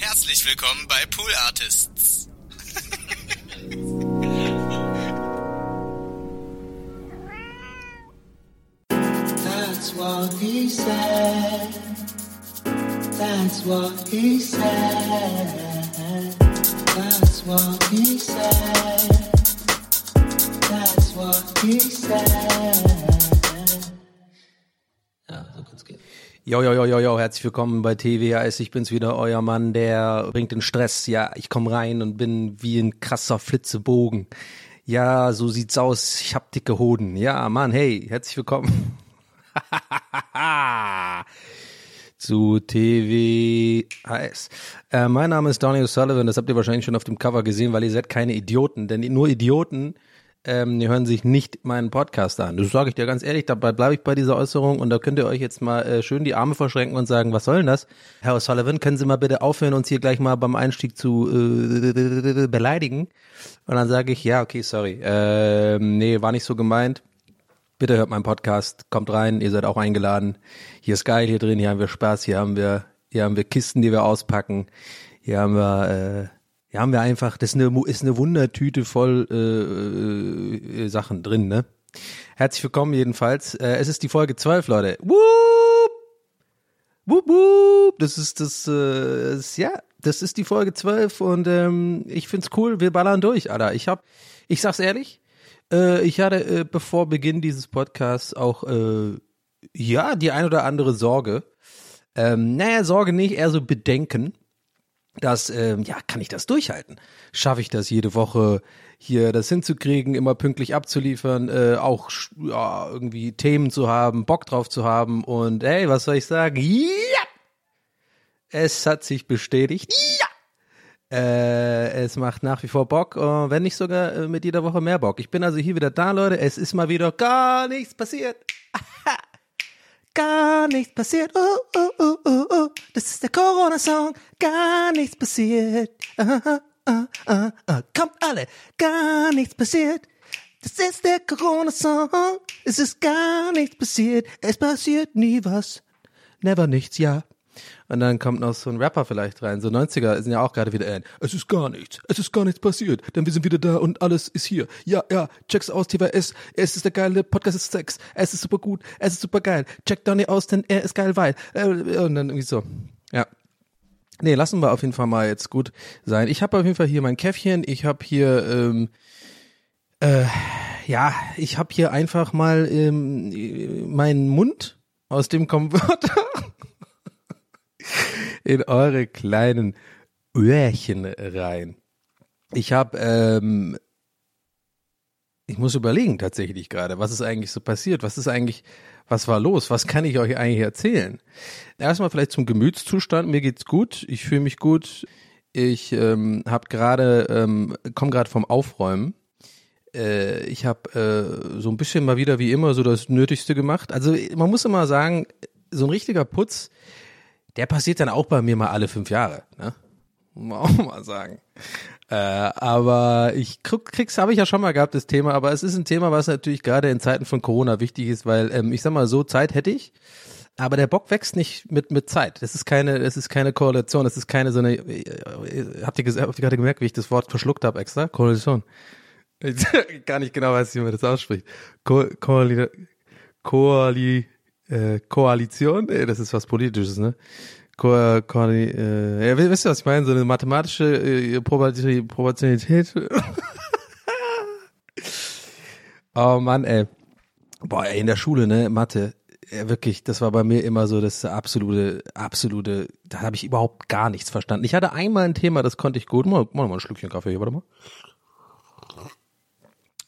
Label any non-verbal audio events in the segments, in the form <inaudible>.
Herzlich willkommen bei Pool Artists. That's what he said. That's what he said. That's what he said. That's what he said. Jo, jo, jo, jo, jo, herzlich willkommen bei TWAS. Ich bin's wieder, euer Mann, der bringt den Stress. Ja, ich komm rein und bin wie ein krasser Flitzebogen. Ja, so sieht's aus. Ich hab dicke Hoden. Ja, Mann, hey, herzlich willkommen. <laughs> zu TWAS. Äh, mein Name ist Donny O'Sullivan, das habt ihr wahrscheinlich schon auf dem Cover gesehen, weil ihr seid keine Idioten, denn nur Idioten ähm, die hören sich nicht meinen Podcast an. Das sage ich dir ganz ehrlich, dabei bleibe ich bei dieser Äußerung und da könnt ihr euch jetzt mal äh, schön die Arme verschränken und sagen, was soll denn das? Herr O'Sullivan, können Sie mal bitte aufhören, uns hier gleich mal beim Einstieg zu äh, beleidigen? Und dann sage ich, ja, okay, sorry. Ähm, nee, war nicht so gemeint. Bitte hört meinen Podcast, kommt rein, ihr seid auch eingeladen. Hier ist geil, hier drin, hier haben wir Spaß, hier haben wir, hier haben wir Kisten, die wir auspacken. Hier haben wir, äh, hier haben wir einfach, das ist eine, ist eine Wundertüte voll äh, äh, Sachen drin, ne? Herzlich willkommen jedenfalls. Äh, es ist die Folge 12, Leute. Wupp! Wupp, wupp! Das ist das, äh, ist, ja, das ist die Folge 12 und ähm, ich find's cool, wir ballern durch, Alter. Ich hab, ich sag's ehrlich, äh, ich hatte äh, bevor Beginn dieses Podcasts auch, äh, ja, die ein oder andere Sorge. Ähm, naja, Sorge nicht, eher so Bedenken dass, ähm, ja, kann ich das durchhalten? Schaffe ich das jede Woche hier das hinzukriegen, immer pünktlich abzuliefern, äh, auch ja, irgendwie Themen zu haben, Bock drauf zu haben und hey, was soll ich sagen? Ja! Es hat sich bestätigt. Ja! Äh, es macht nach wie vor Bock, äh, wenn nicht sogar äh, mit jeder Woche mehr Bock. Ich bin also hier wieder da, Leute. Es ist mal wieder gar nichts passiert. <laughs> gar nichts passiert. Oh, oh, oh, oh, oh. Das ist der Corona-Song. Gar nichts passiert. Ah, ah, ah, ah, ah. Kommt alle. Gar nichts passiert. Das ist der Corona-Song. Es ist gar nichts passiert. Es passiert nie was. Never nichts, ja. Und dann kommt noch so ein Rapper vielleicht rein. So 90er sind ja auch gerade wieder in. Es ist gar nichts. Es ist gar nichts passiert. Denn wir sind wieder da und alles ist hier. Ja, ja. Check's aus, TWS. Es ist der geile Podcast ist Sex. Es ist super gut. Es ist super geil. Check Donny aus, denn er ist geil, weil. Äh, und dann irgendwie so. Ja. Nee, lassen wir auf jeden Fall mal jetzt gut sein. Ich habe auf jeden Fall hier mein Käffchen. Ich habe hier, ähm, äh, ja, ich habe hier einfach mal ähm, meinen Mund, aus dem kommen <laughs> Wörter, in eure kleinen Öhrchen rein. Ich habe, ähm, ich muss überlegen tatsächlich gerade, was ist eigentlich so passiert? Was ist eigentlich, was war los? Was kann ich euch eigentlich erzählen? Erstmal vielleicht zum Gemütszustand. Mir geht's gut. Ich fühle mich gut. Ich ähm, habe gerade, ähm, komme gerade vom Aufräumen. Äh, ich habe äh, so ein bisschen mal wieder wie immer so das Nötigste gemacht. Also man muss immer sagen, so ein richtiger Putz, der passiert dann auch bei mir mal alle fünf Jahre. Ne? Muss man auch mal sagen. Äh, aber ich krieg, krieg's, habe ich ja schon mal gehabt, das Thema, aber es ist ein Thema, was natürlich gerade in Zeiten von Corona wichtig ist, weil ähm, ich sag mal so, Zeit hätte ich, aber der Bock wächst nicht mit mit Zeit. Das ist keine, das ist keine Korrelation, das ist keine so eine. äh, Habt ihr, habt ihr gerade gemerkt, wie ich das Wort verschluckt habe extra? Korrelation. Ich <laughs> gar nicht genau weiß, wie man das ausspricht. Ko Koali, äh, Koalition, äh, das ist was Politisches, ne? Ko Ko äh, ja, wisst ihr, was ich meine? So eine mathematische äh. Proportionalität. <laughs> oh Mann, ey. Boah, ey, in der Schule, ne, Mathe, ja, wirklich, das war bei mir immer so das absolute, absolute, da habe ich überhaupt gar nichts verstanden. Ich hatte einmal ein Thema, das konnte ich gut. Mal, mal, mal ein Schlückchen Kaffee warte mal.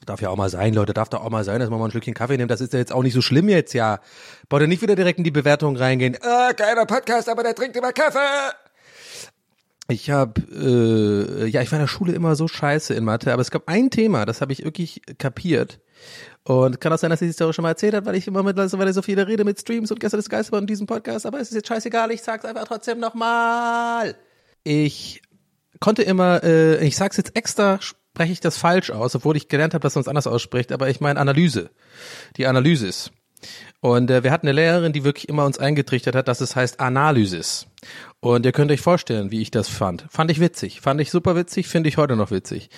Darf ja auch mal sein, Leute, darf doch auch mal sein, dass man mal ein Schlückchen Kaffee nimmt. Das ist ja jetzt auch nicht so schlimm jetzt, ja. Wollt ihr nicht wieder direkt in die Bewertung reingehen? Ah, geiler Podcast, aber der trinkt immer Kaffee. Ich habe, äh, ja, ich war in der Schule immer so scheiße in Mathe, aber es gab ein Thema, das habe ich wirklich kapiert. Und kann auch sein, dass ich die Story schon mal erzählt habe, weil ich immer mittlerweile so viele rede mit Streams und gestern ist Geist in diesem Podcast, aber es ist jetzt scheißegal, ich sag's einfach trotzdem nochmal. Ich konnte immer, äh, ich sag's jetzt extra, spreche ich das falsch aus, obwohl ich gelernt habe, dass man es anders ausspricht, aber ich meine Analyse. Die Analysis. Und äh, wir hatten eine Lehrerin, die wirklich immer uns eingetrichtert hat, dass es heißt Analysis. Und ihr könnt euch vorstellen, wie ich das fand. Fand ich witzig. Fand ich super witzig, finde ich heute noch witzig.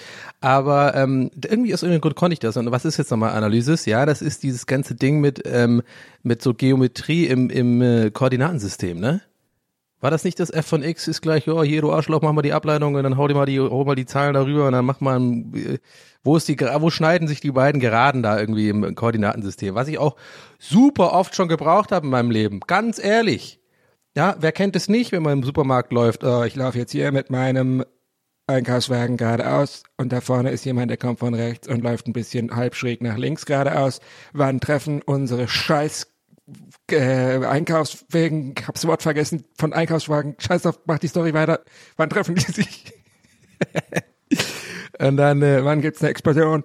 Aber ähm, irgendwie aus irgendeinem Grund konnte ich das. Und was ist jetzt nochmal Analysis? Ja, das ist dieses ganze Ding mit, ähm, mit so Geometrie im, im äh, Koordinatensystem, ne? War das nicht das f von x ist gleich, oh, hier, du Arschloch, mach mal die Ableitung und dann hau dir mal die, hau mal die Zahlen darüber und dann mach mal, ein, wo ist die, wo schneiden sich die beiden Geraden da irgendwie im Koordinatensystem? Was ich auch super oft schon gebraucht habe in meinem Leben. Ganz ehrlich. Ja, wer kennt es nicht, wenn man im Supermarkt läuft? Oh, ich laufe jetzt hier mit meinem Einkaufswagen geradeaus und da vorne ist jemand, der kommt von rechts und läuft ein bisschen halb schräg nach links geradeaus. Wann treffen unsere scheiß äh, Einkaufswegen, ich hab's Wort vergessen, von Einkaufswagen, scheiß auf, mach die Story weiter, wann treffen die <laughs> sich? und dann, äh, wann gibt's eine Explosion?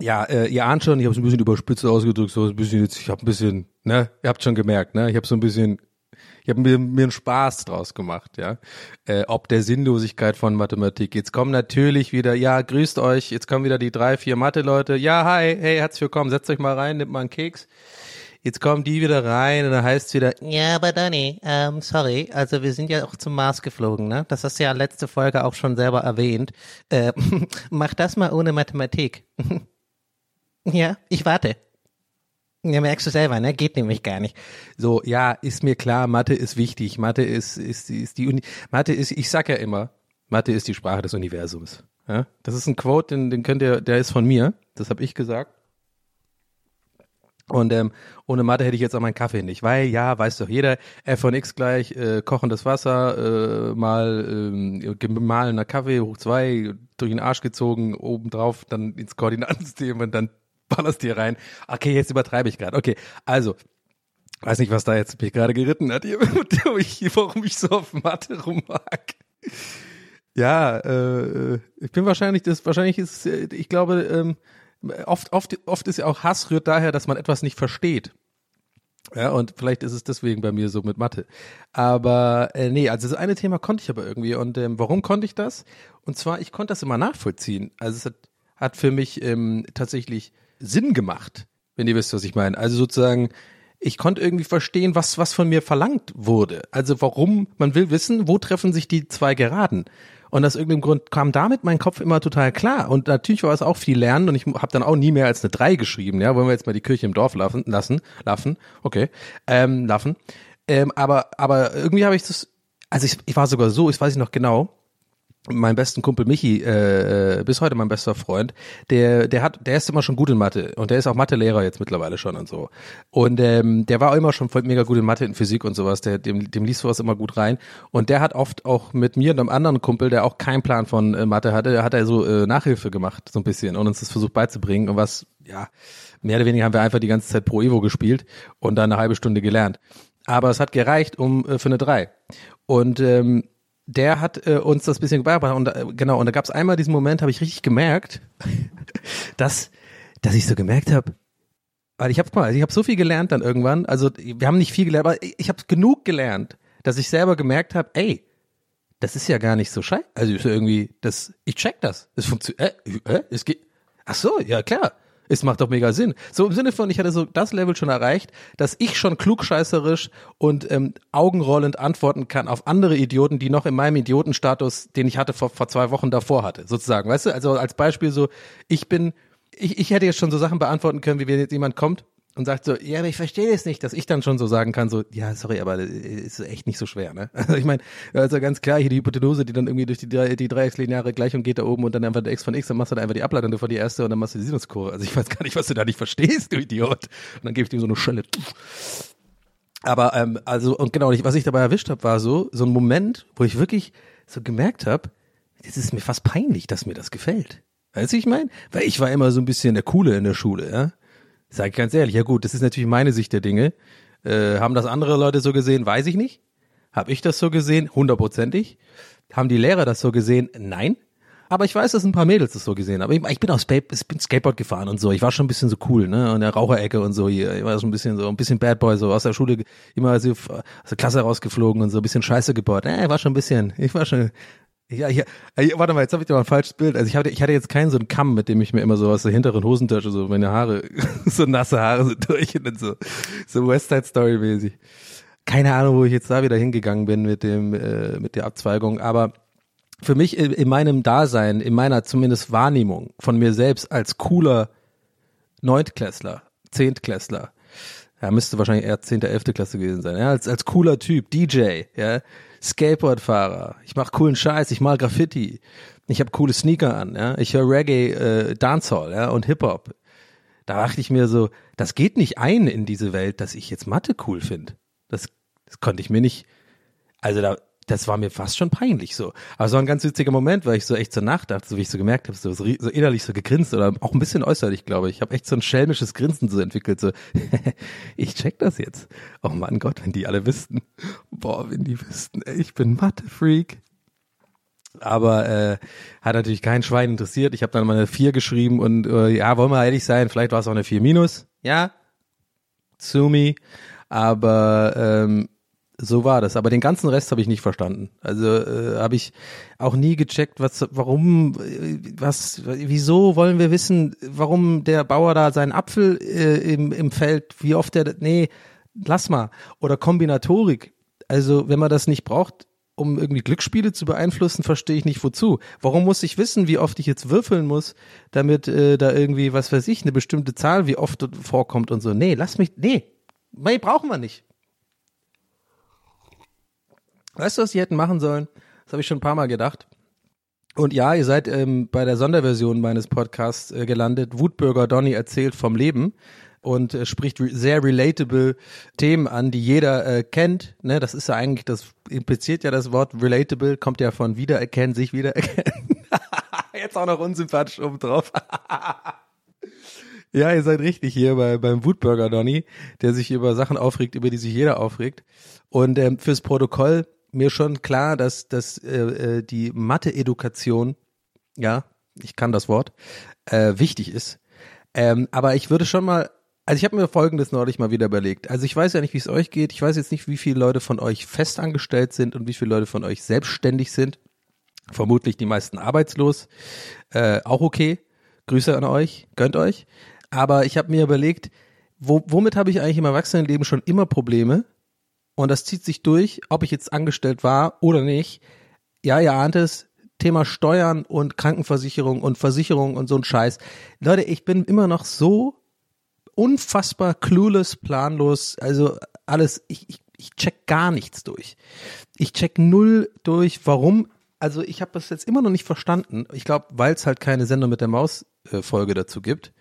Ja, äh, ihr ahnt schon, ich habe es ein bisschen überspitzt ausgedrückt, so ein bisschen jetzt, ich habe ein bisschen, ne, ihr habt schon gemerkt, ne, ich habe so ein bisschen, ich habe mir, mir einen Spaß draus gemacht, ja, äh, ob der Sinnlosigkeit von Mathematik. Jetzt kommen natürlich wieder, ja, grüßt euch, jetzt kommen wieder die drei, vier Mathe-Leute, ja, hi, hey, herzlich willkommen, setzt euch mal rein, nimmt mal einen Keks. Jetzt kommen die wieder rein und dann heißt es wieder, ja, aber Donny, ähm, sorry, also wir sind ja auch zum Mars geflogen, ne? Das hast du ja letzte Folge auch schon selber erwähnt. Äh, <laughs> mach das mal ohne Mathematik. <laughs> ja, ich warte. Ja, merkst du selber, ne? Geht nämlich gar nicht. So, ja, ist mir klar, Mathe ist wichtig. Mathe ist, ist, ist die Uni, Mathe ist, ich sag ja immer, Mathe ist die Sprache des Universums. Ja? Das ist ein Quote, den, den könnt ihr, der ist von mir. Das habe ich gesagt. Und ähm, ohne Mathe hätte ich jetzt auch meinen Kaffee nicht, weil ja, weiß doch jeder, f von x gleich äh, kochendes Wasser, äh, mal ähm, gemahlener Kaffee hoch zwei, durch den Arsch gezogen, obendrauf dann ins Koordinatensystem und dann ballerst dir rein. Okay, jetzt übertreibe ich gerade. Okay, also weiß nicht, was da jetzt mich gerade geritten hat, <laughs> warum ich so auf Mathe rummag. Ja, äh, ich bin wahrscheinlich, das wahrscheinlich ist, ich glaube, ähm, oft, oft, oft ist ja auch Hass rührt daher, dass man etwas nicht versteht. Ja, und vielleicht ist es deswegen bei mir so mit Mathe. Aber äh, nee, also das eine Thema konnte ich aber irgendwie. Und ähm, warum konnte ich das? Und zwar, ich konnte das immer nachvollziehen. Also es hat, hat für mich ähm, tatsächlich Sinn gemacht, wenn ihr wisst, was ich meine. Also sozusagen, ich konnte irgendwie verstehen, was, was von mir verlangt wurde. Also warum, man will wissen, wo treffen sich die zwei Geraden. Und aus irgendeinem Grund kam damit mein Kopf immer total klar. Und natürlich war es auch viel Lernen und ich habe dann auch nie mehr als eine drei geschrieben. Ja, wollen wir jetzt mal die Kirche im Dorf lassen, lassen, laffen, okay, ähm, laffen. Ähm, aber, aber irgendwie habe ich das, also ich, ich war sogar so, ich weiß ich noch genau, mein besten Kumpel Michi, äh, äh, bis heute mein bester Freund, der, der hat, der ist immer schon gut in Mathe und der ist auch Mathelehrer jetzt mittlerweile schon und so. Und ähm, der war immer schon voll mega gut in Mathe, in Physik und sowas. Der, dem, dem liest sowas immer gut rein. Und der hat oft auch mit mir und einem anderen Kumpel, der auch keinen Plan von äh, Mathe hatte, hat er so äh, Nachhilfe gemacht, so ein bisschen und uns das versucht beizubringen. Und was, ja, mehr oder weniger haben wir einfach die ganze Zeit Pro Evo gespielt und dann eine halbe Stunde gelernt. Aber es hat gereicht um äh, für eine drei. Und ähm, der hat äh, uns das bisschen beigebracht und äh, genau und da gab es einmal diesen Moment, habe ich richtig gemerkt, <laughs> dass dass ich so gemerkt habe, weil ich habe mal, ich habe so viel gelernt dann irgendwann, also wir haben nicht viel gelernt, aber ich, habe genug gelernt, dass ich selber gemerkt habe, ey, das ist ja gar nicht so scheiße, also irgendwie das ich check das, es funktioniert, äh, äh, es geht Ach so, ja klar es macht doch mega Sinn. So im Sinne von, ich hatte so das Level schon erreicht, dass ich schon klugscheißerisch und ähm, augenrollend antworten kann auf andere Idioten, die noch in meinem Idiotenstatus, den ich hatte vor, vor zwei Wochen davor hatte, sozusagen. Weißt du, also als Beispiel so, ich bin, ich, ich hätte jetzt schon so Sachen beantworten können, wie wenn jetzt jemand kommt und sagt so, ja, aber ich verstehe es nicht, dass ich dann schon so sagen kann, so, ja, sorry, aber das ist echt nicht so schwer, ne? <laughs> Also ich meine, also ganz klar, hier die Hypotenuse, die dann irgendwie durch die, drei- die dreieckslineare Gleichung geht da oben und dann einfach der x von x, dann machst du dann einfach die Ableitung von die erste und dann machst du die Sinuskurve. Also ich weiß gar nicht, was du da nicht verstehst, du Idiot. Und dann gebe ich dir so eine Schelle. Aber ähm, also und genau, was ich dabei erwischt habe, war so so ein Moment, wo ich wirklich so gemerkt habe, das ist mir fast peinlich, dass mir das gefällt. Weißt du, ich meine? Weil ich war immer so ein bisschen der Coole in der Schule, ja. Sag ich ganz ehrlich, ja gut, das ist natürlich meine Sicht der Dinge. Äh, haben das andere Leute so gesehen? Weiß ich nicht. Hab ich das so gesehen? Hundertprozentig. Haben die Lehrer das so gesehen? Nein. Aber ich weiß, dass ein paar Mädels das so gesehen haben. Ich, ich bin Spa- ich bin Skateboard gefahren und so. Ich war schon ein bisschen so cool, ne? In der Raucherecke und so hier. Ich war schon ein bisschen so, ein bisschen Bad Boy, so aus der Schule immer so aus der Klasse rausgeflogen und so ein bisschen Scheiße gebaut. Äh, ich war schon ein bisschen, ich war schon, ja, ja, ja, warte mal, jetzt habe ich dir mal ein falsches Bild. Also ich hatte, ich hatte jetzt keinen so einen Kamm, mit dem ich mir immer so aus der hinteren Hosentasche so meine Haare, <laughs> so nasse Haare so durch und dann so, so West Side Story mäßig. Keine Ahnung, wo ich jetzt da wieder hingegangen bin mit dem, äh, mit der Abzweigung, aber für mich in, in meinem Dasein, in meiner zumindest Wahrnehmung von mir selbst als cooler Neuntklässler, Zehntklässler, ja, müsste wahrscheinlich eher zehnte, elfte Klasse gewesen sein, ja, als, als cooler Typ, DJ, ja, Skateboardfahrer, ich mach coolen Scheiß, ich mal Graffiti, ich habe coole Sneaker an, ja, ich höre Reggae, äh, Dancehall, ja, und Hip-Hop. Da dachte ich mir so, das geht nicht ein in diese Welt, dass ich jetzt Mathe cool finde. Das, das konnte ich mir nicht, also da, das war mir fast schon peinlich so. Aber es war ein ganz witziger Moment, weil ich so echt so nachdachte, so wie ich so gemerkt habe, so, so innerlich so gegrinst oder auch ein bisschen äußerlich, glaube ich. Ich habe echt so ein schelmisches Grinsen so entwickelt, so <laughs> ich check das jetzt. Oh Mann Gott, wenn die alle wüssten. Boah, wenn die wüssten, ey, ich bin Mathe-Freak. Aber äh, hat natürlich kein Schwein interessiert. Ich habe dann mal eine 4 geschrieben und äh, ja, wollen wir ehrlich sein, vielleicht war es auch eine 4 minus. Ja, Sumi. Aber ähm, so war das. Aber den ganzen Rest habe ich nicht verstanden. Also äh, habe ich auch nie gecheckt, was, warum, äh, was, wieso wollen wir wissen, warum der Bauer da seinen Apfel äh, im, im Feld, wie oft der, nee, lass mal. Oder Kombinatorik. Also wenn man das nicht braucht, um irgendwie Glücksspiele zu beeinflussen, verstehe ich nicht wozu. Warum muss ich wissen, wie oft ich jetzt würfeln muss, damit äh, da irgendwie, was weiß ich, eine bestimmte Zahl, wie oft vorkommt und so. Nee, lass mich, nee, nee, brauchen wir nicht. Weißt du, was die hätten machen sollen? Das habe ich schon ein paar Mal gedacht. Und ja, ihr seid ähm, bei der Sonderversion meines Podcasts äh, gelandet. Wutbürger Donny erzählt vom Leben und äh, spricht re sehr relatable Themen an, die jeder äh, kennt. Ne, das ist ja eigentlich, das impliziert ja das Wort relatable, kommt ja von wiedererkennen, sich wiedererkennen. <laughs> Jetzt auch noch unsympathisch oben drauf. <laughs> Ja, ihr seid richtig hier bei, beim Wutburger Donny, der sich über Sachen aufregt, über die sich jeder aufregt. Und ähm, fürs Protokoll mir schon klar, dass, dass äh, äh, die Mathe-Edukation, ja, ich kann das Wort, äh, wichtig ist. Ähm, aber ich würde schon mal, also ich habe mir Folgendes neulich mal wieder überlegt. Also ich weiß ja nicht, wie es euch geht. Ich weiß jetzt nicht, wie viele Leute von euch festangestellt sind und wie viele Leute von euch selbstständig sind. Vermutlich die meisten arbeitslos. Äh, auch okay. Grüße an euch, gönnt euch. Aber ich habe mir überlegt, wo, womit habe ich eigentlich im Erwachsenenleben schon immer Probleme? Und das zieht sich durch, ob ich jetzt angestellt war oder nicht. Ja, ihr ahnt es, Thema Steuern und Krankenversicherung und Versicherung und so ein Scheiß. Leute, ich bin immer noch so unfassbar clueless, planlos. Also alles, ich, ich, ich check gar nichts durch. Ich check null durch, warum. Also ich habe das jetzt immer noch nicht verstanden. Ich glaube, weil es halt keine Sendung mit der Maus-Folge dazu gibt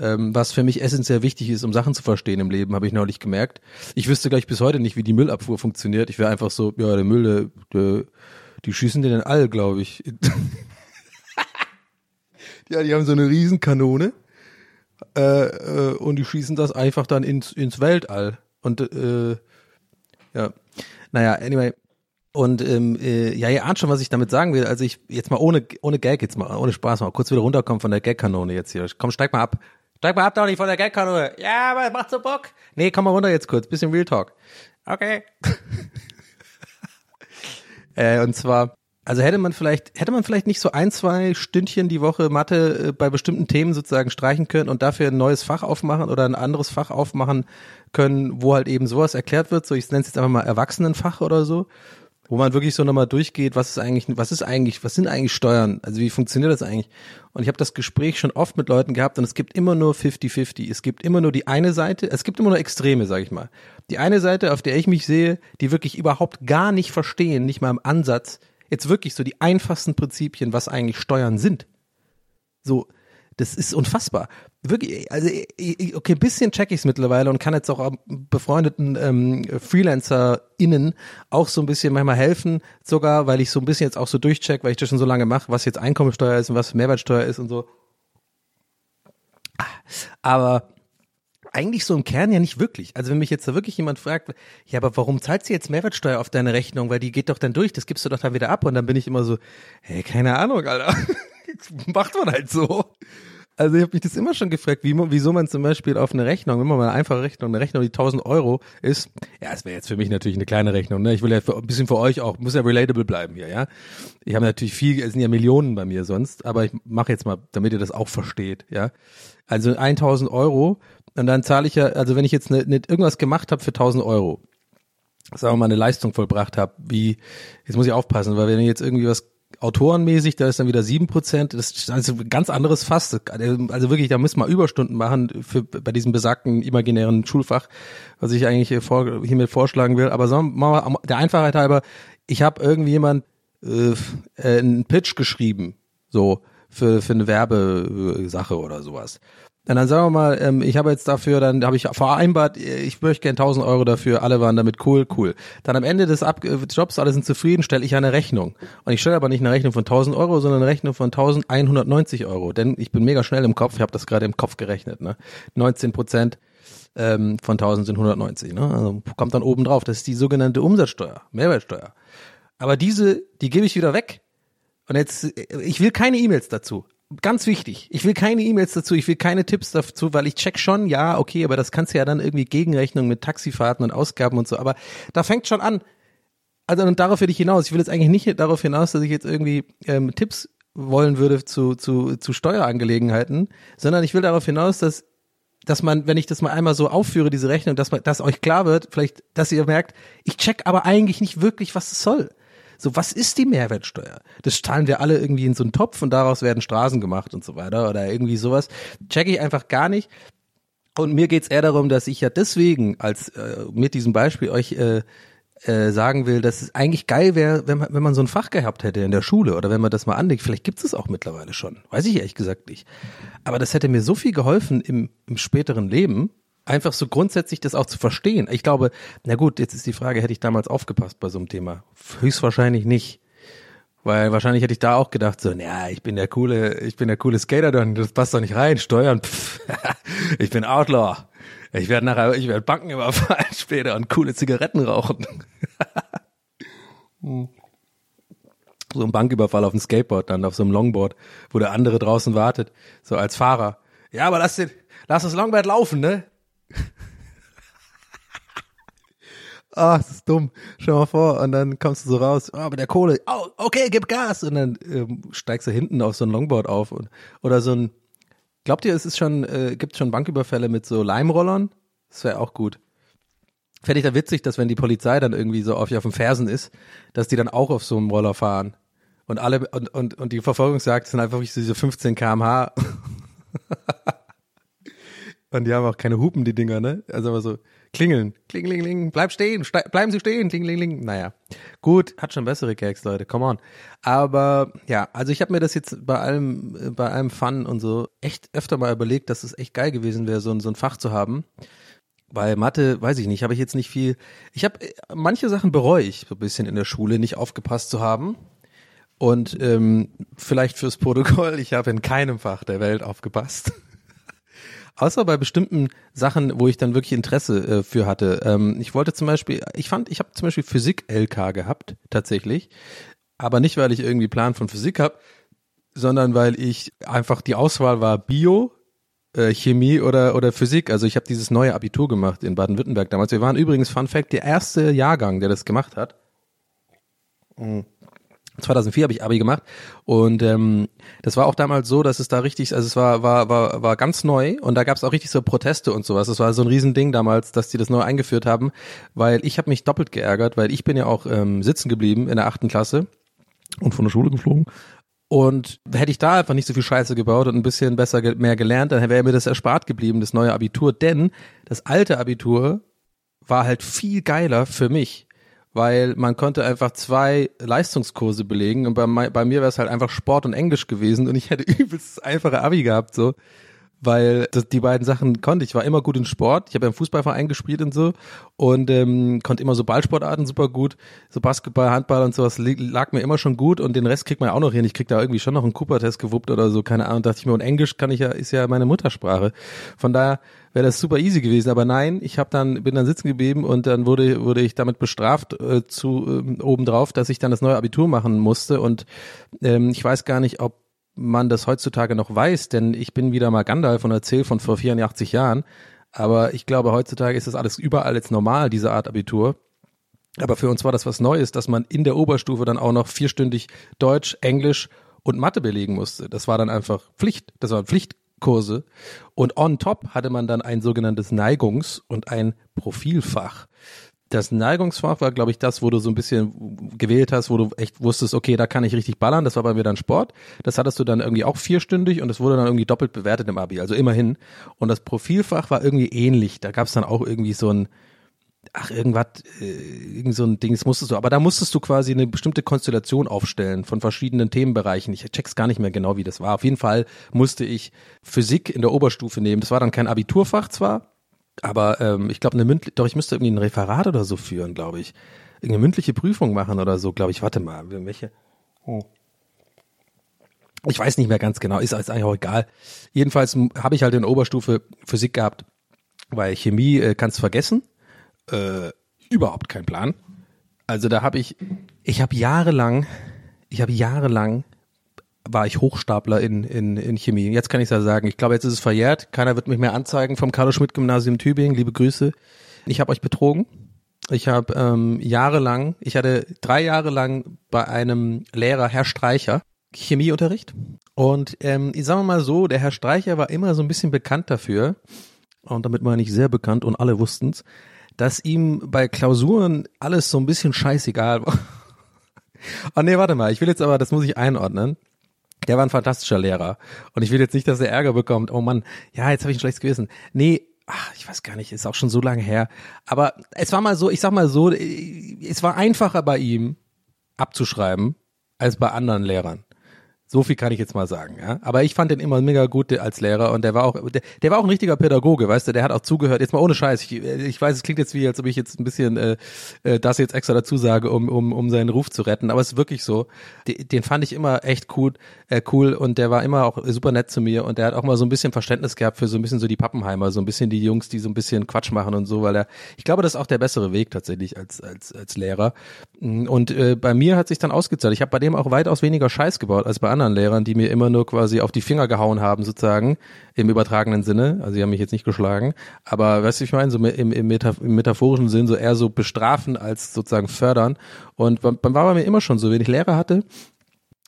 ähm, was für mich essentiell wichtig ist, um Sachen zu verstehen im Leben, habe ich neulich gemerkt. Ich wüsste gleich bis heute nicht, wie die Müllabfuhr funktioniert. Ich wäre einfach so, ja, der Müll, der, der, die schießen den all, glaube ich. <laughs> ja, die haben so eine Riesenkanone äh, äh, und die schießen das einfach dann ins, ins Weltall. Und äh, ja, naja, anyway. Und ähm, äh, ja, ihr ahnt schon, was ich damit sagen will. Also ich jetzt mal ohne ohne Gag jetzt mal ohne Spaß mal kurz wieder runterkommen von der Gagkanone jetzt hier. Komm, steig mal ab. Steig mal ab, nicht von der Gagkanone. Ja, aber macht so Bock. Nee, komm mal runter jetzt kurz, bisschen Real Talk. Okay. <laughs> äh, und zwar also hätte man vielleicht hätte man vielleicht nicht so ein, zwei Stündchen die Woche Mathe äh, bei bestimmten Themen sozusagen streichen können und dafür ein neues Fach aufmachen oder ein anderes Fach aufmachen können, wo halt eben sowas erklärt wird, so ich nenne es jetzt einfach mal Erwachsenenfach oder so wo man wirklich so nochmal durchgeht, was ist eigentlich, was ist eigentlich, was sind eigentlich Steuern? Also wie funktioniert das eigentlich? Und ich habe das Gespräch schon oft mit Leuten gehabt und es gibt immer nur 50-50. Es gibt immer nur die eine Seite, es gibt immer nur Extreme, sage ich mal. Die eine Seite, auf der ich mich sehe, die wirklich überhaupt gar nicht verstehen, nicht mal im Ansatz, jetzt wirklich so die einfachsten Prinzipien, was eigentlich Steuern sind. So, das ist unfassbar. Wirklich, also okay, ein bisschen check ich's mittlerweile und kann jetzt auch befreundeten ähm, FreelancerInnen auch so ein bisschen manchmal helfen, sogar, weil ich so ein bisschen jetzt auch so durchcheck, weil ich das schon so lange mache, was jetzt Einkommensteuer ist und was Mehrwertsteuer ist und so. Aber eigentlich so im Kern ja nicht wirklich. Also wenn mich jetzt da wirklich jemand fragt, ja, aber warum zahlst du jetzt Mehrwertsteuer auf deine Rechnung? Weil die geht doch dann durch, das gibst du doch dann wieder ab. Und dann bin ich immer so, hey, keine Ahnung, Alter. Macht man halt so. Also ich habe mich das immer schon gefragt, wie, wieso man zum Beispiel auf eine Rechnung, wenn man mal eine einfache Rechnung, eine Rechnung, die 1000 Euro ist, ja, es wäre jetzt für mich natürlich eine kleine Rechnung, ne? Ich will ja für, ein bisschen für euch auch, muss ja relatable bleiben hier, ja? Ich habe natürlich viel, es sind ja Millionen bei mir sonst, aber ich mache jetzt mal, damit ihr das auch versteht, ja? Also 1000 Euro und dann zahle ich ja, also wenn ich jetzt ne, ne, irgendwas gemacht habe für 1000 Euro, sagen wir mal eine Leistung vollbracht habe, wie, jetzt muss ich aufpassen, weil wenn ich jetzt irgendwie was autorenmäßig, da ist dann wieder sieben Prozent. Das ist also ein ganz anderes Fass. Also wirklich, da müssen wir Überstunden machen für, bei diesem besagten imaginären Schulfach, was ich eigentlich vor, hiermit vorschlagen will. Aber sagen wir mal, der Einfachheit halber, ich habe irgendwie jemand äh, einen Pitch geschrieben, so für, für eine Werbesache oder sowas. Und dann sagen wir mal, ähm, ich habe jetzt dafür, dann habe ich vereinbart, ich möchte gerne 1000 Euro dafür, alle waren damit cool, cool. Dann am Ende des Ab äh, Jobs, alle sind zufrieden, stelle ich eine Rechnung. Und ich stelle aber nicht eine Rechnung von 1000 Euro, sondern eine Rechnung von 1190 Euro. Denn ich bin mega schnell im Kopf, ich habe das gerade im Kopf gerechnet. Ne? 19 Prozent ähm, von 1000 sind 190. Ne? Also kommt dann oben drauf. Das ist die sogenannte Umsatzsteuer, Mehrwertsteuer. Aber diese, die gebe ich wieder weg. Und jetzt, ich will keine E-Mails dazu ganz wichtig, ich will keine E-Mails dazu, ich will keine Tipps dazu, weil ich check schon, ja, okay, aber das kannst du ja dann irgendwie Gegenrechnung mit Taxifahrten und Ausgaben und so, aber da fängt schon an. Also und darauf will ich hinaus. Ich will jetzt eigentlich nicht darauf hinaus, dass ich jetzt irgendwie ähm, Tipps wollen würde zu, zu, zu Steuerangelegenheiten, sondern ich will darauf hinaus, dass dass man, wenn ich das mal einmal so aufführe, diese Rechnung, dass man, dass euch klar wird, vielleicht, dass ihr merkt, ich check aber eigentlich nicht wirklich, was es soll. So, was ist die Mehrwertsteuer? Das zahlen wir alle irgendwie in so einen Topf und daraus werden Straßen gemacht und so weiter oder irgendwie sowas. Check ich einfach gar nicht. Und mir geht's eher darum, dass ich ja deswegen als äh, mit diesem Beispiel euch äh, äh, sagen will, dass es eigentlich geil wäre, wenn man, wenn man so ein Fach gehabt hätte in der Schule oder wenn man das mal anlegt. Vielleicht gibt es auch mittlerweile schon. Weiß ich ehrlich gesagt nicht. Aber das hätte mir so viel geholfen im, im späteren Leben, einfach so grundsätzlich das auch zu verstehen. Ich glaube, na gut, jetzt ist die Frage, hätte ich damals aufgepasst bei so einem Thema? Höchstwahrscheinlich nicht. Weil wahrscheinlich hätte ich da auch gedacht, so, naja, ich bin der coole, ich bin der coole Skater, dann das passt doch nicht rein, Steuern, pff, <laughs> ich bin Outlaw. Ich werde nachher, ich werde Banken überfallen <laughs> später und coole Zigaretten rauchen. <laughs> so ein Banküberfall auf dem Skateboard, dann auf so einem Longboard, wo der andere draußen wartet, so als Fahrer. Ja, aber lass den, lass das Longboard laufen, ne? Ah, das ist dumm. Schau mal vor. Und dann kommst du so raus, ah, mit der Kohle, oh, okay, gib Gas. Und dann ähm, steigst du hinten auf so ein Longboard auf. Und, oder so ein, glaubt ihr, es ist schon, äh, gibt schon Banküberfälle mit so Leimrollern? Das wäre auch gut. Fände ich da witzig, dass wenn die Polizei dann irgendwie so auf, auf den Fersen ist, dass die dann auch auf so einem Roller fahren. Und alle, und, und, und die Verfolgungsjagd sind einfach diese 15 kmh. <laughs> und die haben auch keine Hupen, die Dinger, ne? Also aber so, Klingeln. Klingeling, bleib stehen, bleiben Sie stehen, klingeling. Naja, gut, hat schon bessere Gags, Leute, come on. Aber ja, also ich habe mir das jetzt bei allem, bei allem Fun und so echt öfter mal überlegt, dass es echt geil gewesen wäre, so, ein so ein Fach zu haben. Bei Mathe, weiß ich nicht, habe ich jetzt nicht viel. Ich habe manche Sachen bereue ich so ein bisschen in der Schule, nicht aufgepasst zu haben. Und ähm, vielleicht fürs Protokoll, ich habe in keinem Fach der Welt aufgepasst. Außer bei bestimmten Sachen, wo ich dann wirklich Interesse äh, für hatte. Ähm, ich wollte zum Beispiel, ich fand, ich habe zum Beispiel Physik-LK gehabt, tatsächlich. Aber nicht, weil ich irgendwie Plan von Physik habe, sondern weil ich einfach die Auswahl war Bio, äh, Chemie oder, oder Physik. Also ich habe dieses neue Abitur gemacht in Baden-Württemberg damals. Wir waren übrigens, Fun Fact, der erste Jahrgang, der das gemacht hat. Mhm. 2004 habe ich Abi gemacht und ähm, das war auch damals so, dass es da richtig, also es war war war war ganz neu und da gab es auch richtig so Proteste und sowas. Das war so ein Riesending damals, dass die das neu eingeführt haben, weil ich habe mich doppelt geärgert, weil ich bin ja auch ähm, sitzen geblieben in der achten Klasse und von der Schule geflogen. Und hätte ich da einfach nicht so viel Scheiße gebaut und ein bisschen besser ge mehr gelernt, dann wäre mir das erspart geblieben, das neue Abitur. Denn das alte Abitur war halt viel geiler für mich weil man konnte einfach zwei Leistungskurse belegen und bei, bei mir wäre es halt einfach Sport und Englisch gewesen und ich hätte <laughs> übelst einfache Abi gehabt so, weil das, die beiden Sachen konnte ich. War immer gut in Sport, ich habe im Fußballverein gespielt und so und ähm, konnte immer so Ballsportarten super gut, so Basketball, Handball und sowas lag mir immer schon gut und den Rest kriegt man auch noch hin. Ich krieg da irgendwie schon noch einen Cooper-Test gewuppt oder so, keine Ahnung, dachte ich mir und Englisch kann ich ja, ist ja meine Muttersprache. Von daher wäre das super easy gewesen. Aber nein, ich habe dann bin dann sitzen geblieben und dann wurde wurde ich damit bestraft äh, zu äh, obendrauf, dass ich dann das neue Abitur machen musste und ähm, ich weiß gar nicht, ob man das heutzutage noch weiß, denn ich bin wieder mal Gandalf und erzähle von vor 84 Jahren. Aber ich glaube, heutzutage ist das alles überall jetzt normal, diese Art Abitur. Aber für uns war das was Neues, dass man in der Oberstufe dann auch noch vierstündig Deutsch, Englisch und Mathe belegen musste. Das war dann einfach Pflicht. Das war Pflicht Kurse. Und on top hatte man dann ein sogenanntes Neigungs- und ein Profilfach. Das Neigungsfach war, glaube ich, das, wo du so ein bisschen gewählt hast, wo du echt wusstest, okay, da kann ich richtig ballern. Das war bei mir dann Sport. Das hattest du dann irgendwie auch vierstündig und es wurde dann irgendwie doppelt bewertet im Abi, also immerhin. Und das Profilfach war irgendwie ähnlich. Da gab es dann auch irgendwie so ein, ach, irgendwas, äh, irgend so ein Ding, das musstest du, aber da musstest du quasi eine bestimmte Konstellation aufstellen von verschiedenen Themenbereichen. Ich check's gar nicht mehr genau, wie das war. Auf jeden Fall musste ich Physik in der Oberstufe nehmen. Das war dann kein Abiturfach zwar, aber ähm, ich glaube, eine mündliche, doch ich müsste irgendwie ein Referat oder so führen, glaube ich. Irgendeine mündliche Prüfung machen oder so, glaube ich. Warte mal, welche? Oh. Ich weiß nicht mehr ganz genau, ist eigentlich auch egal. Jedenfalls habe ich halt in der Oberstufe Physik gehabt, weil Chemie äh, kannst vergessen äh, überhaupt keinen Plan. Also da habe ich, ich habe jahrelang, ich habe jahrelang war ich Hochstapler in, in, in Chemie. Jetzt kann ich ja sagen, ich glaube, jetzt ist es verjährt. Keiner wird mich mehr anzeigen vom Carlo-Schmidt-Gymnasium Tübingen. Liebe Grüße. Ich habe euch betrogen. Ich habe ähm, jahrelang, ich hatte drei Jahre lang bei einem Lehrer, Herr Streicher, Chemieunterricht. Und ähm, ich sage mal so, der Herr Streicher war immer so ein bisschen bekannt dafür, und damit meine ich sehr bekannt und alle wussten's, dass ihm bei Klausuren alles so ein bisschen scheißegal war. Oh <laughs> nee, warte mal, ich will jetzt aber, das muss ich einordnen. Der war ein fantastischer Lehrer. Und ich will jetzt nicht, dass er Ärger bekommt. Oh Mann, ja, jetzt habe ich ein schlechtes Gewissen. Nee, ach, ich weiß gar nicht, ist auch schon so lange her. Aber es war mal so, ich sag mal so, es war einfacher bei ihm abzuschreiben als bei anderen Lehrern. So viel kann ich jetzt mal sagen, ja. Aber ich fand den immer mega gut als Lehrer und der war auch, der, der war auch ein richtiger Pädagoge, weißt du, der hat auch zugehört. Jetzt mal ohne Scheiß. Ich, ich weiß, es klingt jetzt wie, als ob ich jetzt ein bisschen äh, äh, das jetzt extra dazu sage, um, um, um seinen Ruf zu retten. Aber es ist wirklich so. Den, den fand ich immer echt cool, äh, cool und der war immer auch super nett zu mir und der hat auch mal so ein bisschen Verständnis gehabt für so ein bisschen so die Pappenheimer, so ein bisschen die Jungs, die so ein bisschen Quatsch machen und so, weil er, ich glaube, das ist auch der bessere Weg tatsächlich als, als, als Lehrer. Und äh, bei mir hat sich dann ausgezahlt. Ich habe bei dem auch weitaus weniger Scheiß gebaut als bei anderen Lehrern, die mir immer nur quasi auf die Finger gehauen haben, sozusagen, im übertragenen Sinne. Also sie haben mich jetzt nicht geschlagen. Aber weißt du, ich meine, so im, im, im metaphorischen Sinn so eher so bestrafen als sozusagen fördern. Und war bei mir immer schon so, wenn ich Lehrer hatte,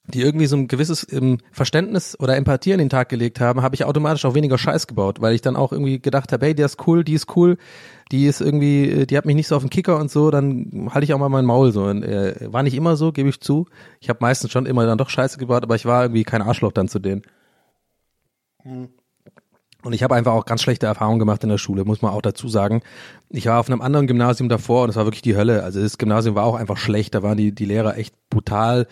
die irgendwie so ein gewisses ähm, Verständnis oder Empathie an den Tag gelegt haben, habe ich automatisch auch weniger Scheiß gebaut, weil ich dann auch irgendwie gedacht habe, hey, der ist cool, die ist cool, die ist irgendwie, äh, die hat mich nicht so auf den Kicker und so, dann halte ich auch mal mein Maul so. Und, äh, war nicht immer so, gebe ich zu. Ich habe meistens schon immer dann doch Scheiße gebaut, aber ich war irgendwie kein Arschloch dann zu denen. Hm. Und ich habe einfach auch ganz schlechte Erfahrungen gemacht in der Schule, muss man auch dazu sagen. Ich war auf einem anderen Gymnasium davor und es war wirklich die Hölle. Also das Gymnasium war auch einfach schlecht. Da waren die, die Lehrer echt brutal,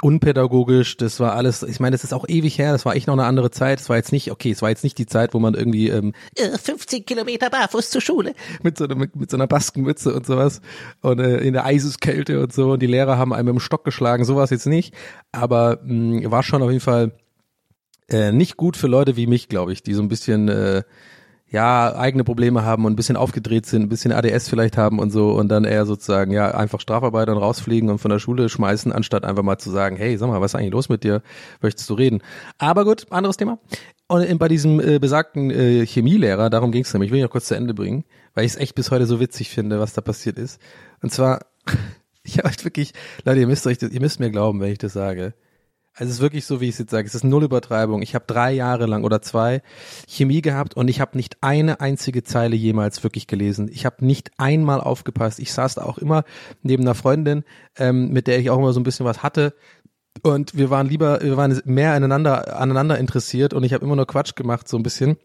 unpädagogisch. Das war alles, ich meine, das ist auch ewig her. Das war echt noch eine andere Zeit. Es war jetzt nicht, okay, es war jetzt nicht die Zeit, wo man irgendwie ähm, 15 äh, Kilometer barfuß zur Schule mit so, mit, mit so einer Baskenmütze und sowas und äh, in der Eiseskälte und so. Und die Lehrer haben einem im Stock geschlagen. Sowas jetzt nicht. Aber mh, war schon auf jeden Fall äh, nicht gut für Leute wie mich, glaube ich, die so ein bisschen äh, ja eigene Probleme haben und ein bisschen aufgedreht sind, ein bisschen ADS vielleicht haben und so und dann eher sozusagen ja einfach Strafarbeiter und rausfliegen und von der Schule schmeißen, anstatt einfach mal zu sagen, hey, sag mal, was ist eigentlich los mit dir? Möchtest du reden? Aber gut, anderes Thema. Und bei diesem äh, besagten äh, Chemielehrer, darum ging es nämlich, ich will ich noch kurz zu Ende bringen, weil ich es echt bis heute so witzig finde, was da passiert ist. Und zwar, <laughs> ich habe halt wirklich, Leute, ihr müsst euch, ihr müsst mir glauben, wenn ich das sage. Also es ist wirklich so, wie ich es jetzt sage. Es ist null Übertreibung. Ich habe drei Jahre lang oder zwei Chemie gehabt und ich habe nicht eine einzige Zeile jemals wirklich gelesen. Ich habe nicht einmal aufgepasst. Ich saß da auch immer neben einer Freundin, ähm, mit der ich auch immer so ein bisschen was hatte. Und wir waren lieber, wir waren mehr aneinander, aneinander interessiert und ich habe immer nur Quatsch gemacht, so ein bisschen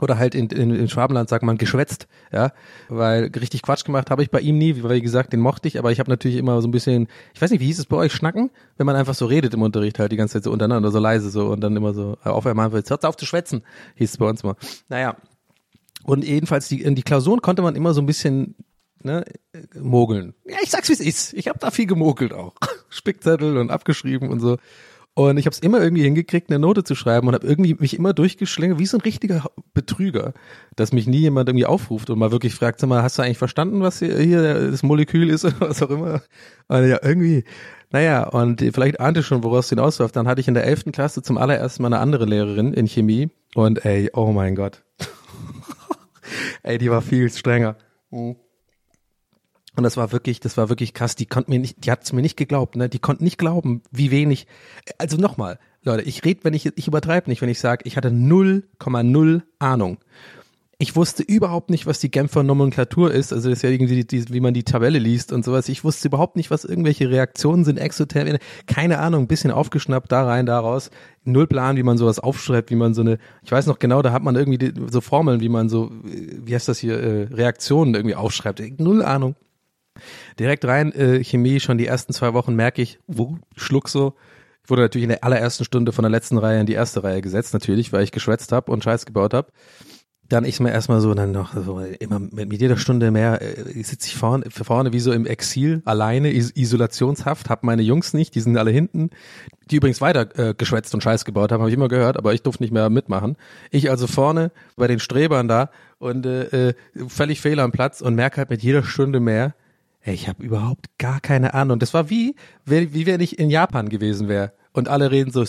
oder halt in, in, in Schwabenland sagt man geschwätzt, ja, weil richtig Quatsch gemacht habe ich bei ihm nie, weil wie gesagt, den mochte ich, aber ich habe natürlich immer so ein bisschen, ich weiß nicht, wie hieß es bei euch, schnacken, wenn man einfach so redet im Unterricht halt die ganze Zeit so untereinander, so leise so und dann immer so auf einmal, jetzt hört auf zu schwätzen, hieß es bei uns mal. Naja, und jedenfalls die, in die Klausuren konnte man immer so ein bisschen ne, mogeln. Ja, ich sag's wie es ist. Ich habe da viel gemogelt auch. <laughs> Spickzettel und abgeschrieben und so. Und ich habe es immer irgendwie hingekriegt, eine Note zu schreiben und habe irgendwie mich immer durchgeschlängelt, wie so ein richtiger Betrüger, dass mich nie jemand irgendwie aufruft und mal wirklich fragt, sag mal, hast du eigentlich verstanden, was hier, hier das Molekül ist <laughs> oder was auch immer? Und ja, irgendwie, naja, und vielleicht ahnte schon, woraus es hinausläuft. Dann hatte ich in der elften Klasse zum allerersten Mal eine andere Lehrerin in Chemie und ey, oh mein Gott. <laughs> ey, die war viel strenger. Mhm. Und das war wirklich, das war wirklich krass. Die konnten mir nicht, die hat es mir nicht geglaubt, ne? Die konnten nicht glauben, wie wenig. Also nochmal, Leute, ich rede, wenn ich, ich übertreibe nicht, wenn ich sage, ich hatte 0,0 Ahnung. Ich wusste überhaupt nicht, was die Genfer Nomenklatur ist. Also das ist ja irgendwie, die, wie man die Tabelle liest und sowas. Ich wusste überhaupt nicht, was irgendwelche Reaktionen sind, exotherm. Keine Ahnung, ein bisschen aufgeschnappt, da rein, da raus. Null Plan, wie man sowas aufschreibt, wie man so eine, ich weiß noch genau, da hat man irgendwie die, so Formeln, wie man so, wie heißt das hier, äh, Reaktionen irgendwie aufschreibt. Null Ahnung. Direkt rein, äh, Chemie, schon die ersten zwei Wochen merke ich, wo, schluck so. Ich wurde natürlich in der allerersten Stunde von der letzten Reihe in die erste Reihe gesetzt, natürlich, weil ich geschwätzt habe und Scheiß gebaut habe. Dann ich mir erstmal so, dann noch so, immer mit, mit jeder Stunde mehr äh, sitze ich vorne, vorne wie so im Exil, alleine, is isolationshaft, hab meine Jungs nicht, die sind alle hinten, die übrigens weiter äh, geschwätzt und Scheiß gebaut haben, habe ich immer gehört, aber ich durfte nicht mehr mitmachen. Ich also vorne bei den Strebern da und äh, äh völlig fehl am Platz und merke halt mit jeder Stunde mehr, ich habe überhaupt gar keine Ahnung. Das war wie, wie, wie wenn ich in Japan gewesen wäre und alle reden so.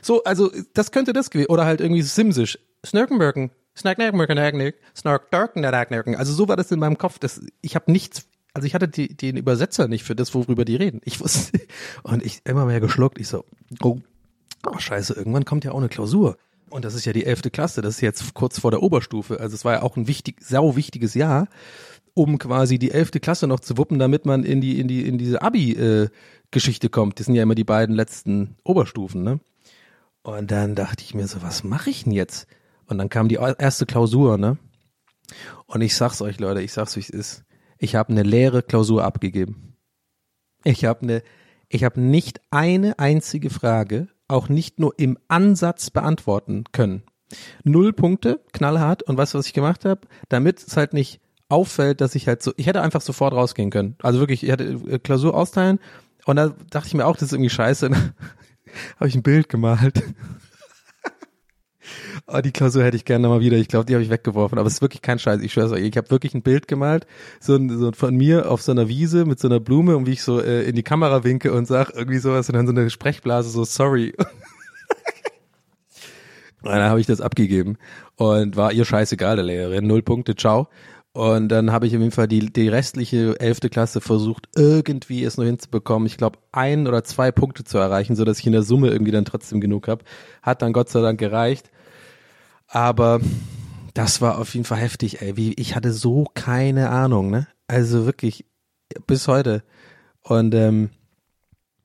So, also das könnte das gewesen oder halt irgendwie Simsisch. Snurkenberken, Snacknerkenberken, Snarkdarken, Also so war das in meinem Kopf. Das, ich habe nichts, also ich hatte die, den Übersetzer nicht für das, worüber die reden. Ich wusste <laughs> und ich immer mehr geschluckt. Ich so, oh, oh scheiße, irgendwann kommt ja auch eine Klausur. Und das ist ja die elfte Klasse, das ist jetzt kurz vor der Oberstufe. Also es war ja auch ein wichtig, sau wichtiges Jahr, um quasi die elfte Klasse noch zu wuppen, damit man in die, in die, in diese Abi-Geschichte kommt. Das sind ja immer die beiden letzten Oberstufen, ne? Und dann dachte ich mir so, was mache ich denn jetzt? Und dann kam die erste Klausur, ne? Und ich sag's euch, Leute, ich sag's, wie es ist. Ich habe eine leere Klausur abgegeben. Ich habe eine, ich habe nicht eine einzige Frage auch nicht nur im Ansatz beantworten können. Null Punkte, knallhart. Und weißt du, was ich gemacht habe? Damit es halt nicht auffällt, dass ich halt so, ich hätte einfach sofort rausgehen können. Also wirklich, ich hätte äh, Klausur austeilen und da dachte ich mir auch, das ist irgendwie scheiße. <laughs> habe ich ein Bild gemalt Oh, die Klausur hätte ich gerne mal wieder. Ich glaube, die habe ich weggeworfen. Aber es ist wirklich kein Scheiß. Ich schwör's euch. Ich habe wirklich ein Bild gemalt, so, so von mir auf so einer Wiese mit so einer Blume und wie ich so äh, in die Kamera winke und sag irgendwie sowas und dann so eine Sprechblase so sorry. <laughs> und dann habe ich das abgegeben und war ihr scheißegal, der Lehrerin. Null Punkte, ciao. Und dann habe ich auf jeden Fall die, die restliche elfte Klasse versucht, irgendwie es nur hinzubekommen. Ich glaube, ein oder zwei Punkte zu erreichen, so dass ich in der Summe irgendwie dann trotzdem genug habe. Hat dann Gott sei Dank gereicht. Aber das war auf jeden Fall heftig, ey. Wie, ich hatte so keine Ahnung, ne? Also wirklich bis heute. Und ähm,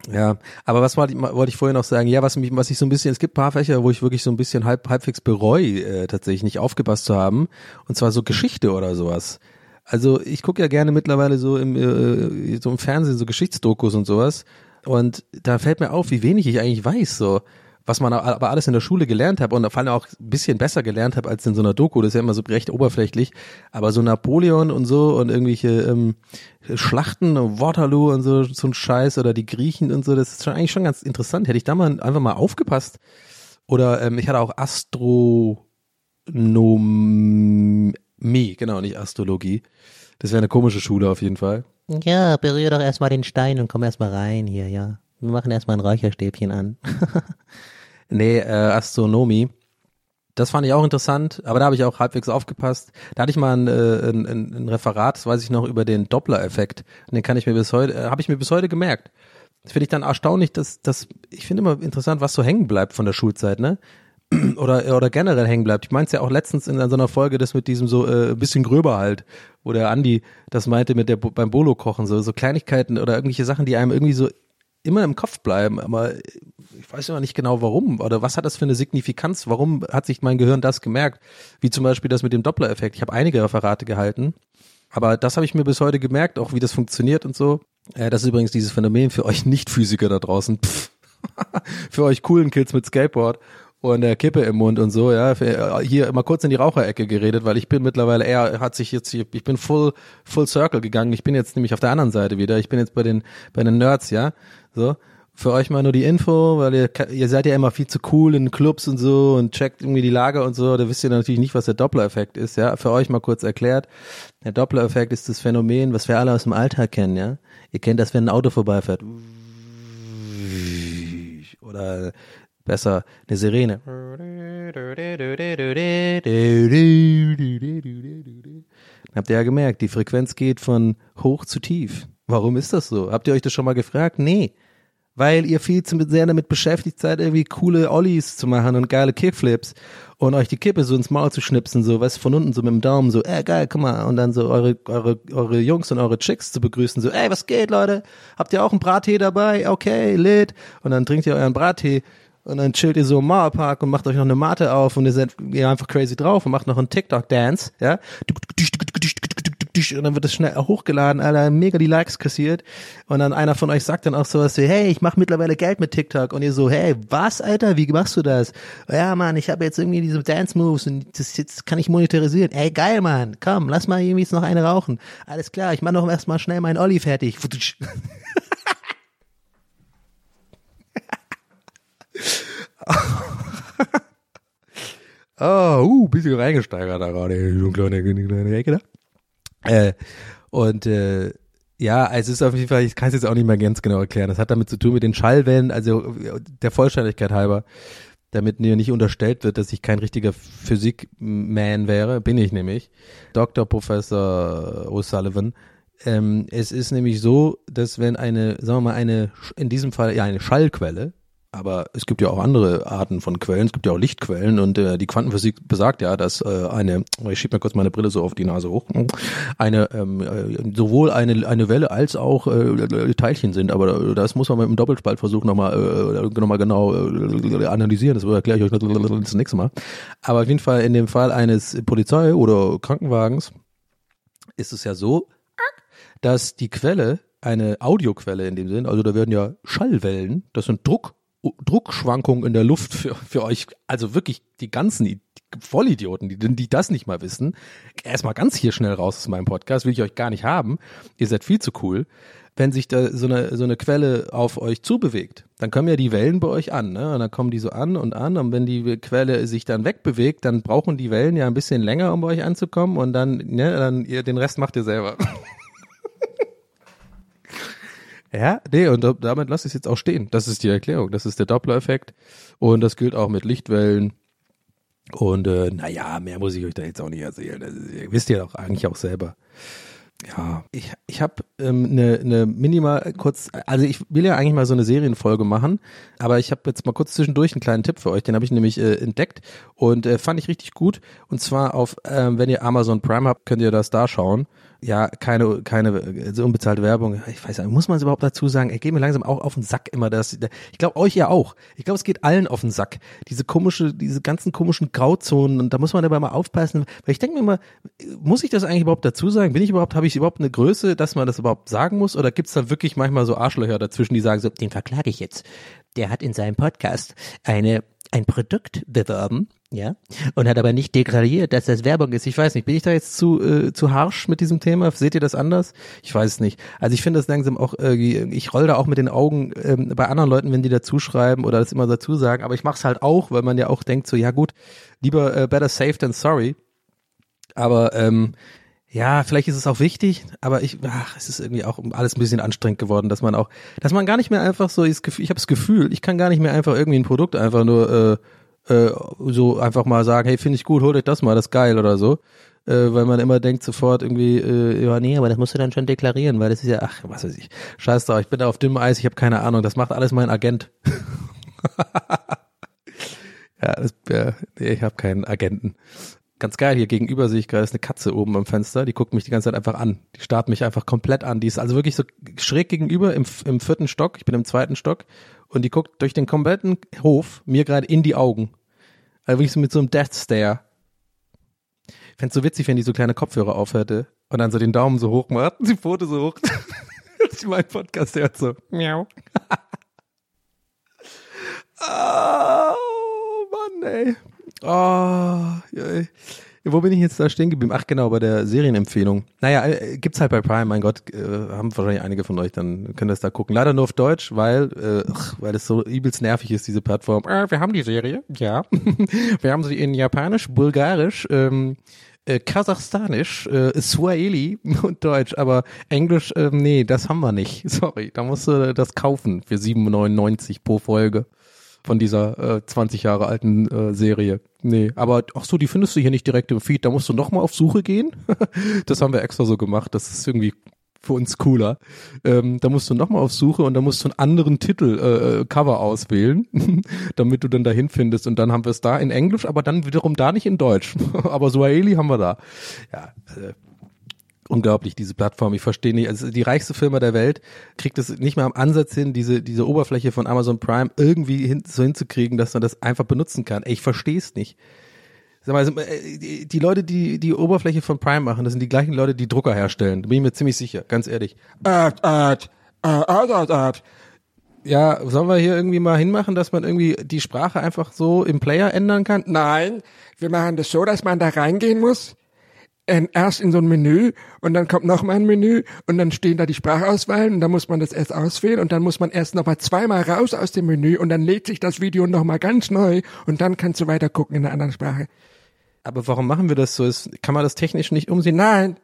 ja, aber was wollte ich, wollte ich vorhin noch sagen? Ja, was mich, was ich so ein bisschen, es gibt paar Fächer, wo ich wirklich so ein bisschen halb, halbwegs bereue, äh, tatsächlich nicht aufgepasst zu haben. Und zwar so Geschichte oder sowas. Also ich gucke ja gerne mittlerweile so im, äh, so im Fernsehen so Geschichtsdokus und sowas. Und da fällt mir auf, wie wenig ich eigentlich weiß. So, was man aber alles in der Schule gelernt hat und vor allem auch ein bisschen besser gelernt habe als in so einer Doku, das ist ja immer so recht oberflächlich, aber so Napoleon und so und irgendwelche ähm, Schlachten, Waterloo und so, so ein Scheiß oder die Griechen und so, das ist schon eigentlich schon ganz interessant. Hätte ich da mal einfach mal aufgepasst oder ähm, ich hatte auch Astronomie, genau, nicht Astrologie. Das wäre eine komische Schule auf jeden Fall. Ja, berühre doch erstmal den Stein und komm erstmal rein hier, ja. Wir machen erstmal ein Räucherstäbchen an. <laughs> Nee, äh, Astronomie. Das fand ich auch interessant, aber da habe ich auch halbwegs aufgepasst. Da hatte ich mal ein, äh, ein, ein, Referat, das weiß ich noch, über den Doppler-Effekt. Den kann ich mir bis heute, äh, habe ich mir bis heute gemerkt. Das finde ich dann erstaunlich, dass, dass ich finde immer interessant, was so hängen bleibt von der Schulzeit, ne? <clears throat> Oder, oder generell hängen bleibt. Ich meinte ja auch letztens in so einer Folge, das mit diesem so äh, bisschen gröber halt, wo der Andi das meinte mit der beim Bolo kochen, so, so Kleinigkeiten oder irgendwelche Sachen, die einem irgendwie so immer im Kopf bleiben, aber ich weiß immer nicht genau warum oder was hat das für eine Signifikanz, warum hat sich mein Gehirn das gemerkt, wie zum Beispiel das mit dem Doppler-Effekt. Ich habe einige Referate gehalten, aber das habe ich mir bis heute gemerkt, auch wie das funktioniert und so. Äh, das ist übrigens dieses Phänomen für euch <laughs> Nicht-Physiker da draußen, Pff. <laughs> für euch coolen Kids mit Skateboard und der Kippe im Mund und so, ja, für, hier mal kurz in die Raucherecke geredet, weil ich bin mittlerweile eher, hat sich jetzt, ich bin full, full circle gegangen, ich bin jetzt nämlich auf der anderen Seite wieder, ich bin jetzt bei den, bei den Nerds, ja, so. Für euch mal nur die Info, weil ihr, ihr seid ja immer viel zu cool in Clubs und so und checkt irgendwie die Lage und so, da wisst ihr natürlich nicht, was der Doppler-Effekt ist, ja. Für euch mal kurz erklärt. Der Doppler-Effekt ist das Phänomen, was wir alle aus dem Alltag kennen, ja. Ihr kennt das, wenn ein Auto vorbeifährt. Oder besser eine Sirene. Habt ihr ja gemerkt, die Frequenz geht von hoch zu tief. Warum ist das so? Habt ihr euch das schon mal gefragt? Nee. Weil ihr viel zu sehr damit beschäftigt seid, irgendwie coole Ollies zu machen und geile Kickflips und euch die Kippe so ins Maul zu schnipsen, so, was von unten so mit dem Daumen so, ey, geil, guck mal, und dann so eure, eure, eure Jungs und eure Chicks zu begrüßen, so, ey, was geht, Leute? Habt ihr auch einen Brattee dabei? Okay, lit. Und dann trinkt ihr euren Brattee und dann chillt ihr so im Mauerpark und macht euch noch eine Mate auf und ihr seid ihr einfach crazy drauf und macht noch einen TikTok-Dance, ja. Und dann wird es schnell hochgeladen, Alter, mega die Likes kassiert. Und dann einer von euch sagt dann auch sowas wie, hey, ich mache mittlerweile Geld mit TikTok. Und ihr so, hey, was, Alter, wie machst du das? Ja, Mann, ich habe jetzt irgendwie diese Dance-Moves und das jetzt kann ich monetarisieren. Ey, geil, Mann, komm, lass mal irgendwie jetzt noch eine rauchen. Alles klar, ich mach noch erstmal schnell meinen Olli fertig. <laughs> oh, uh, bisschen reingesteigert da gerade, so kleine, kleine Ecke da. Äh, und äh, ja, es ist auf jeden Fall, ich kann es jetzt auch nicht mehr ganz genau erklären. Das hat damit zu tun mit den Schallwellen, also der Vollständigkeit halber, damit mir nicht unterstellt wird, dass ich kein richtiger Physikman wäre, bin ich nämlich. Dr. Professor O'Sullivan. Ähm, es ist nämlich so, dass wenn eine, sagen wir mal, eine, in diesem Fall ja eine Schallquelle, aber es gibt ja auch andere Arten von Quellen, es gibt ja auch Lichtquellen und äh, die Quantenphysik besagt ja, dass äh, eine, ich schieb mir kurz meine Brille so auf die Nase hoch, eine ähm, äh, sowohl eine eine Welle als auch äh, Teilchen sind, aber das muss man mit dem Doppelspaltversuch nochmal äh, noch genau äh, analysieren, das erkläre ich euch das nächste Mal. Aber auf jeden Fall in dem Fall eines Polizei- oder Krankenwagens ist es ja so, dass die Quelle eine Audioquelle in dem Sinn, also da werden ja Schallwellen, das sind Druck Druckschwankungen in der Luft für, für euch, also wirklich die ganzen Vollidioten, die, die das nicht mal wissen. Erstmal ganz hier schnell raus aus meinem Podcast, will ich euch gar nicht haben. Ihr seid viel zu cool. Wenn sich da so eine, so eine Quelle auf euch zubewegt, dann kommen ja die Wellen bei euch an, ne? Und dann kommen die so an und an. Und wenn die Quelle sich dann wegbewegt, dann brauchen die Wellen ja ein bisschen länger, um bei euch anzukommen. Und dann, ne, dann ihr, den Rest macht ihr selber. <laughs> Ja, nee, und damit lasse ich es jetzt auch stehen. Das ist die Erklärung. Das ist der Doppler-Effekt. Und das gilt auch mit Lichtwellen. Und äh, naja, mehr muss ich euch da jetzt auch nicht erzählen. Das ist, ihr wisst ja doch eigentlich auch selber. Ja, ich, ich habe ähm, eine, eine minimal kurz, also ich will ja eigentlich mal so eine Serienfolge machen, aber ich habe jetzt mal kurz zwischendurch einen kleinen Tipp für euch, den habe ich nämlich äh, entdeckt und äh, fand ich richtig gut. Und zwar auf, ähm, wenn ihr Amazon Prime habt, könnt ihr das da schauen ja, keine, keine so unbezahlte Werbung. Ich weiß nicht, muss man es überhaupt dazu sagen? Er geht mir langsam auch auf den Sack immer. Das, ich glaube, euch ja auch. Ich glaube, es geht allen auf den Sack. Diese komische, diese ganzen komischen Grauzonen und da muss man dabei mal aufpassen. Weil ich denke mir immer, muss ich das eigentlich überhaupt dazu sagen? Bin ich überhaupt, habe ich überhaupt eine Größe, dass man das überhaupt sagen muss? Oder gibt's da wirklich manchmal so Arschlöcher dazwischen, die sagen so, den verklage ich jetzt. Der hat in seinem Podcast eine ein Produkt beworben, ja, und hat aber nicht degradiert, dass das Werbung ist. Ich weiß nicht, bin ich da jetzt zu äh, zu harsch mit diesem Thema? Seht ihr das anders? Ich weiß es nicht. Also ich finde das langsam auch, äh, ich roll da auch mit den Augen ähm, bei anderen Leuten, wenn die dazu schreiben oder das immer dazu sagen, aber ich mache es halt auch, weil man ja auch denkt so, ja gut, lieber äh, better safe than sorry. Aber ähm, ja, vielleicht ist es auch wichtig, aber ich, ach, es ist irgendwie auch alles ein bisschen anstrengend geworden, dass man auch, dass man gar nicht mehr einfach so, ich habe das Gefühl, ich kann gar nicht mehr einfach irgendwie ein Produkt einfach nur äh, äh, so einfach mal sagen, hey, finde ich gut, hol euch das mal, das ist geil oder so. Äh, weil man immer denkt sofort irgendwie, äh, ja, nee, aber das musst du dann schon deklarieren, weil das ist ja, ach, was weiß ich, scheiß drauf, ich bin da auf dünnem Eis, ich habe keine Ahnung, das macht alles mein Agent. <laughs> ja, das, ja, nee, ich habe keinen Agenten. Ganz geil, hier gegenüber sehe ich gerade ist eine Katze oben am Fenster, die guckt mich die ganze Zeit einfach an. Die starrt mich einfach komplett an. Die ist also wirklich so schräg gegenüber im, im vierten Stock, ich bin im zweiten Stock und die guckt durch den kompletten Hof mir gerade in die Augen. Also wirklich so mit so einem Death Stare. Fände so witzig, wenn die so kleine Kopfhörer aufhörte und dann so den Daumen so hoch macht und die Pfote so hoch. <laughs> ich mein Podcast hört so. Miau. <laughs> oh, Mann, ey. Oh, ey. Wo bin ich jetzt da stehen geblieben? Ach genau, bei der Serienempfehlung. Naja, äh, gibt's halt bei Prime, mein Gott, äh, haben wahrscheinlich einige von euch, dann können das da gucken. Leider nur auf Deutsch, weil, äh, weil es so übelst nervig ist, diese Plattform. Äh, wir haben die Serie, ja. <laughs> wir haben sie in Japanisch, Bulgarisch, ähm, äh, Kasachstanisch, äh, Swahili <laughs> und Deutsch, aber Englisch, äh, nee, das haben wir nicht. <laughs> Sorry, da musst du das kaufen für 7,99 pro Folge von dieser äh, 20 Jahre alten äh, Serie. Nee, aber ach so, die findest du hier nicht direkt im Feed, da musst du nochmal auf Suche gehen. <laughs> das haben wir extra so gemacht, das ist irgendwie für uns cooler. Ähm, da musst du nochmal auf Suche und da musst du einen anderen Titel, äh, äh Cover auswählen, <laughs> damit du dann dahin findest. Und dann haben wir es da in Englisch, aber dann wiederum da nicht in Deutsch. <laughs> aber Swahili haben wir da. Ja, äh, unglaublich, diese Plattform. Ich verstehe nicht. Also die reichste Firma der Welt kriegt es nicht mehr am Ansatz hin, diese, diese Oberfläche von Amazon Prime irgendwie hin, so hinzukriegen, dass man das einfach benutzen kann. Ey, ich verstehe es nicht. Sag mal, also, äh, die Leute, die die Oberfläche von Prime machen, das sind die gleichen Leute, die Drucker herstellen. Da bin ich mir ziemlich sicher, ganz ehrlich. Art, Art, Art, Art, Art. Ja, sollen wir hier irgendwie mal hinmachen, dass man irgendwie die Sprache einfach so im Player ändern kann? Nein, wir machen das so, dass man da reingehen muss äh, erst in so ein Menü und dann kommt noch mal ein Menü und dann stehen da die Sprachauswahlen und dann muss man das erst auswählen und dann muss man erst noch mal zweimal raus aus dem Menü und dann lädt sich das Video noch mal ganz neu und dann kannst du weiter gucken in einer anderen Sprache. Aber warum machen wir das so? Ist, kann man das technisch nicht umsehen? Nein.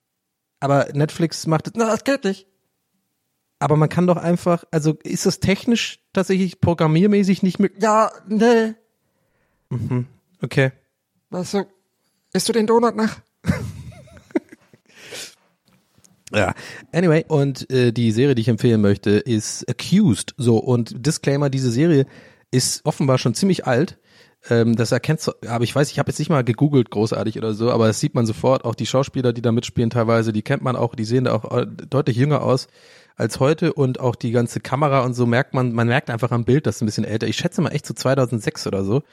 Aber Netflix macht es. Na, das geht nicht. Aber man kann doch einfach, also ist das technisch tatsächlich programmiermäßig nicht möglich? Ja, nee. Mhm. Okay. Was so? Isst du den Donut nach? Ja, anyway, und äh, die Serie, die ich empfehlen möchte, ist Accused. So, und Disclaimer, diese Serie ist offenbar schon ziemlich alt. Ähm, das erkennst du, aber ich weiß, ich habe jetzt nicht mal gegoogelt, großartig oder so, aber das sieht man sofort, auch die Schauspieler, die da mitspielen teilweise, die kennt man auch, die sehen da auch äh, deutlich jünger aus als heute und auch die ganze Kamera und so merkt man, man merkt einfach am Bild, das ist ein bisschen älter. Ich schätze mal echt so 2006 oder so.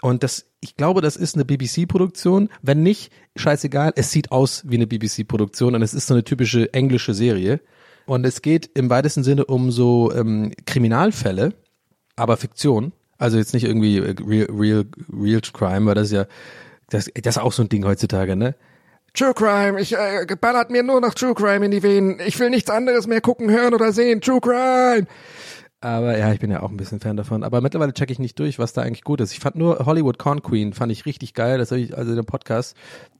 Und das, ich glaube, das ist eine BBC-Produktion. Wenn nicht, scheißegal, es sieht aus wie eine BBC-Produktion und es ist so eine typische englische Serie. Und es geht im weitesten Sinne um so ähm, Kriminalfälle, aber Fiktion. Also jetzt nicht irgendwie äh, real, real, real crime, weil das ist ja, das, das ist auch so ein Ding heutzutage, ne? True Crime, ich äh, ballert mir nur noch True Crime in die Venen. Ich will nichts anderes mehr gucken, hören oder sehen. True Crime. Aber ja, ich bin ja auch ein bisschen Fan davon. Aber mittlerweile checke ich nicht durch, was da eigentlich gut ist. Ich fand nur Hollywood Corn Queen, fand ich richtig geil. Das habe ich, also den Podcast,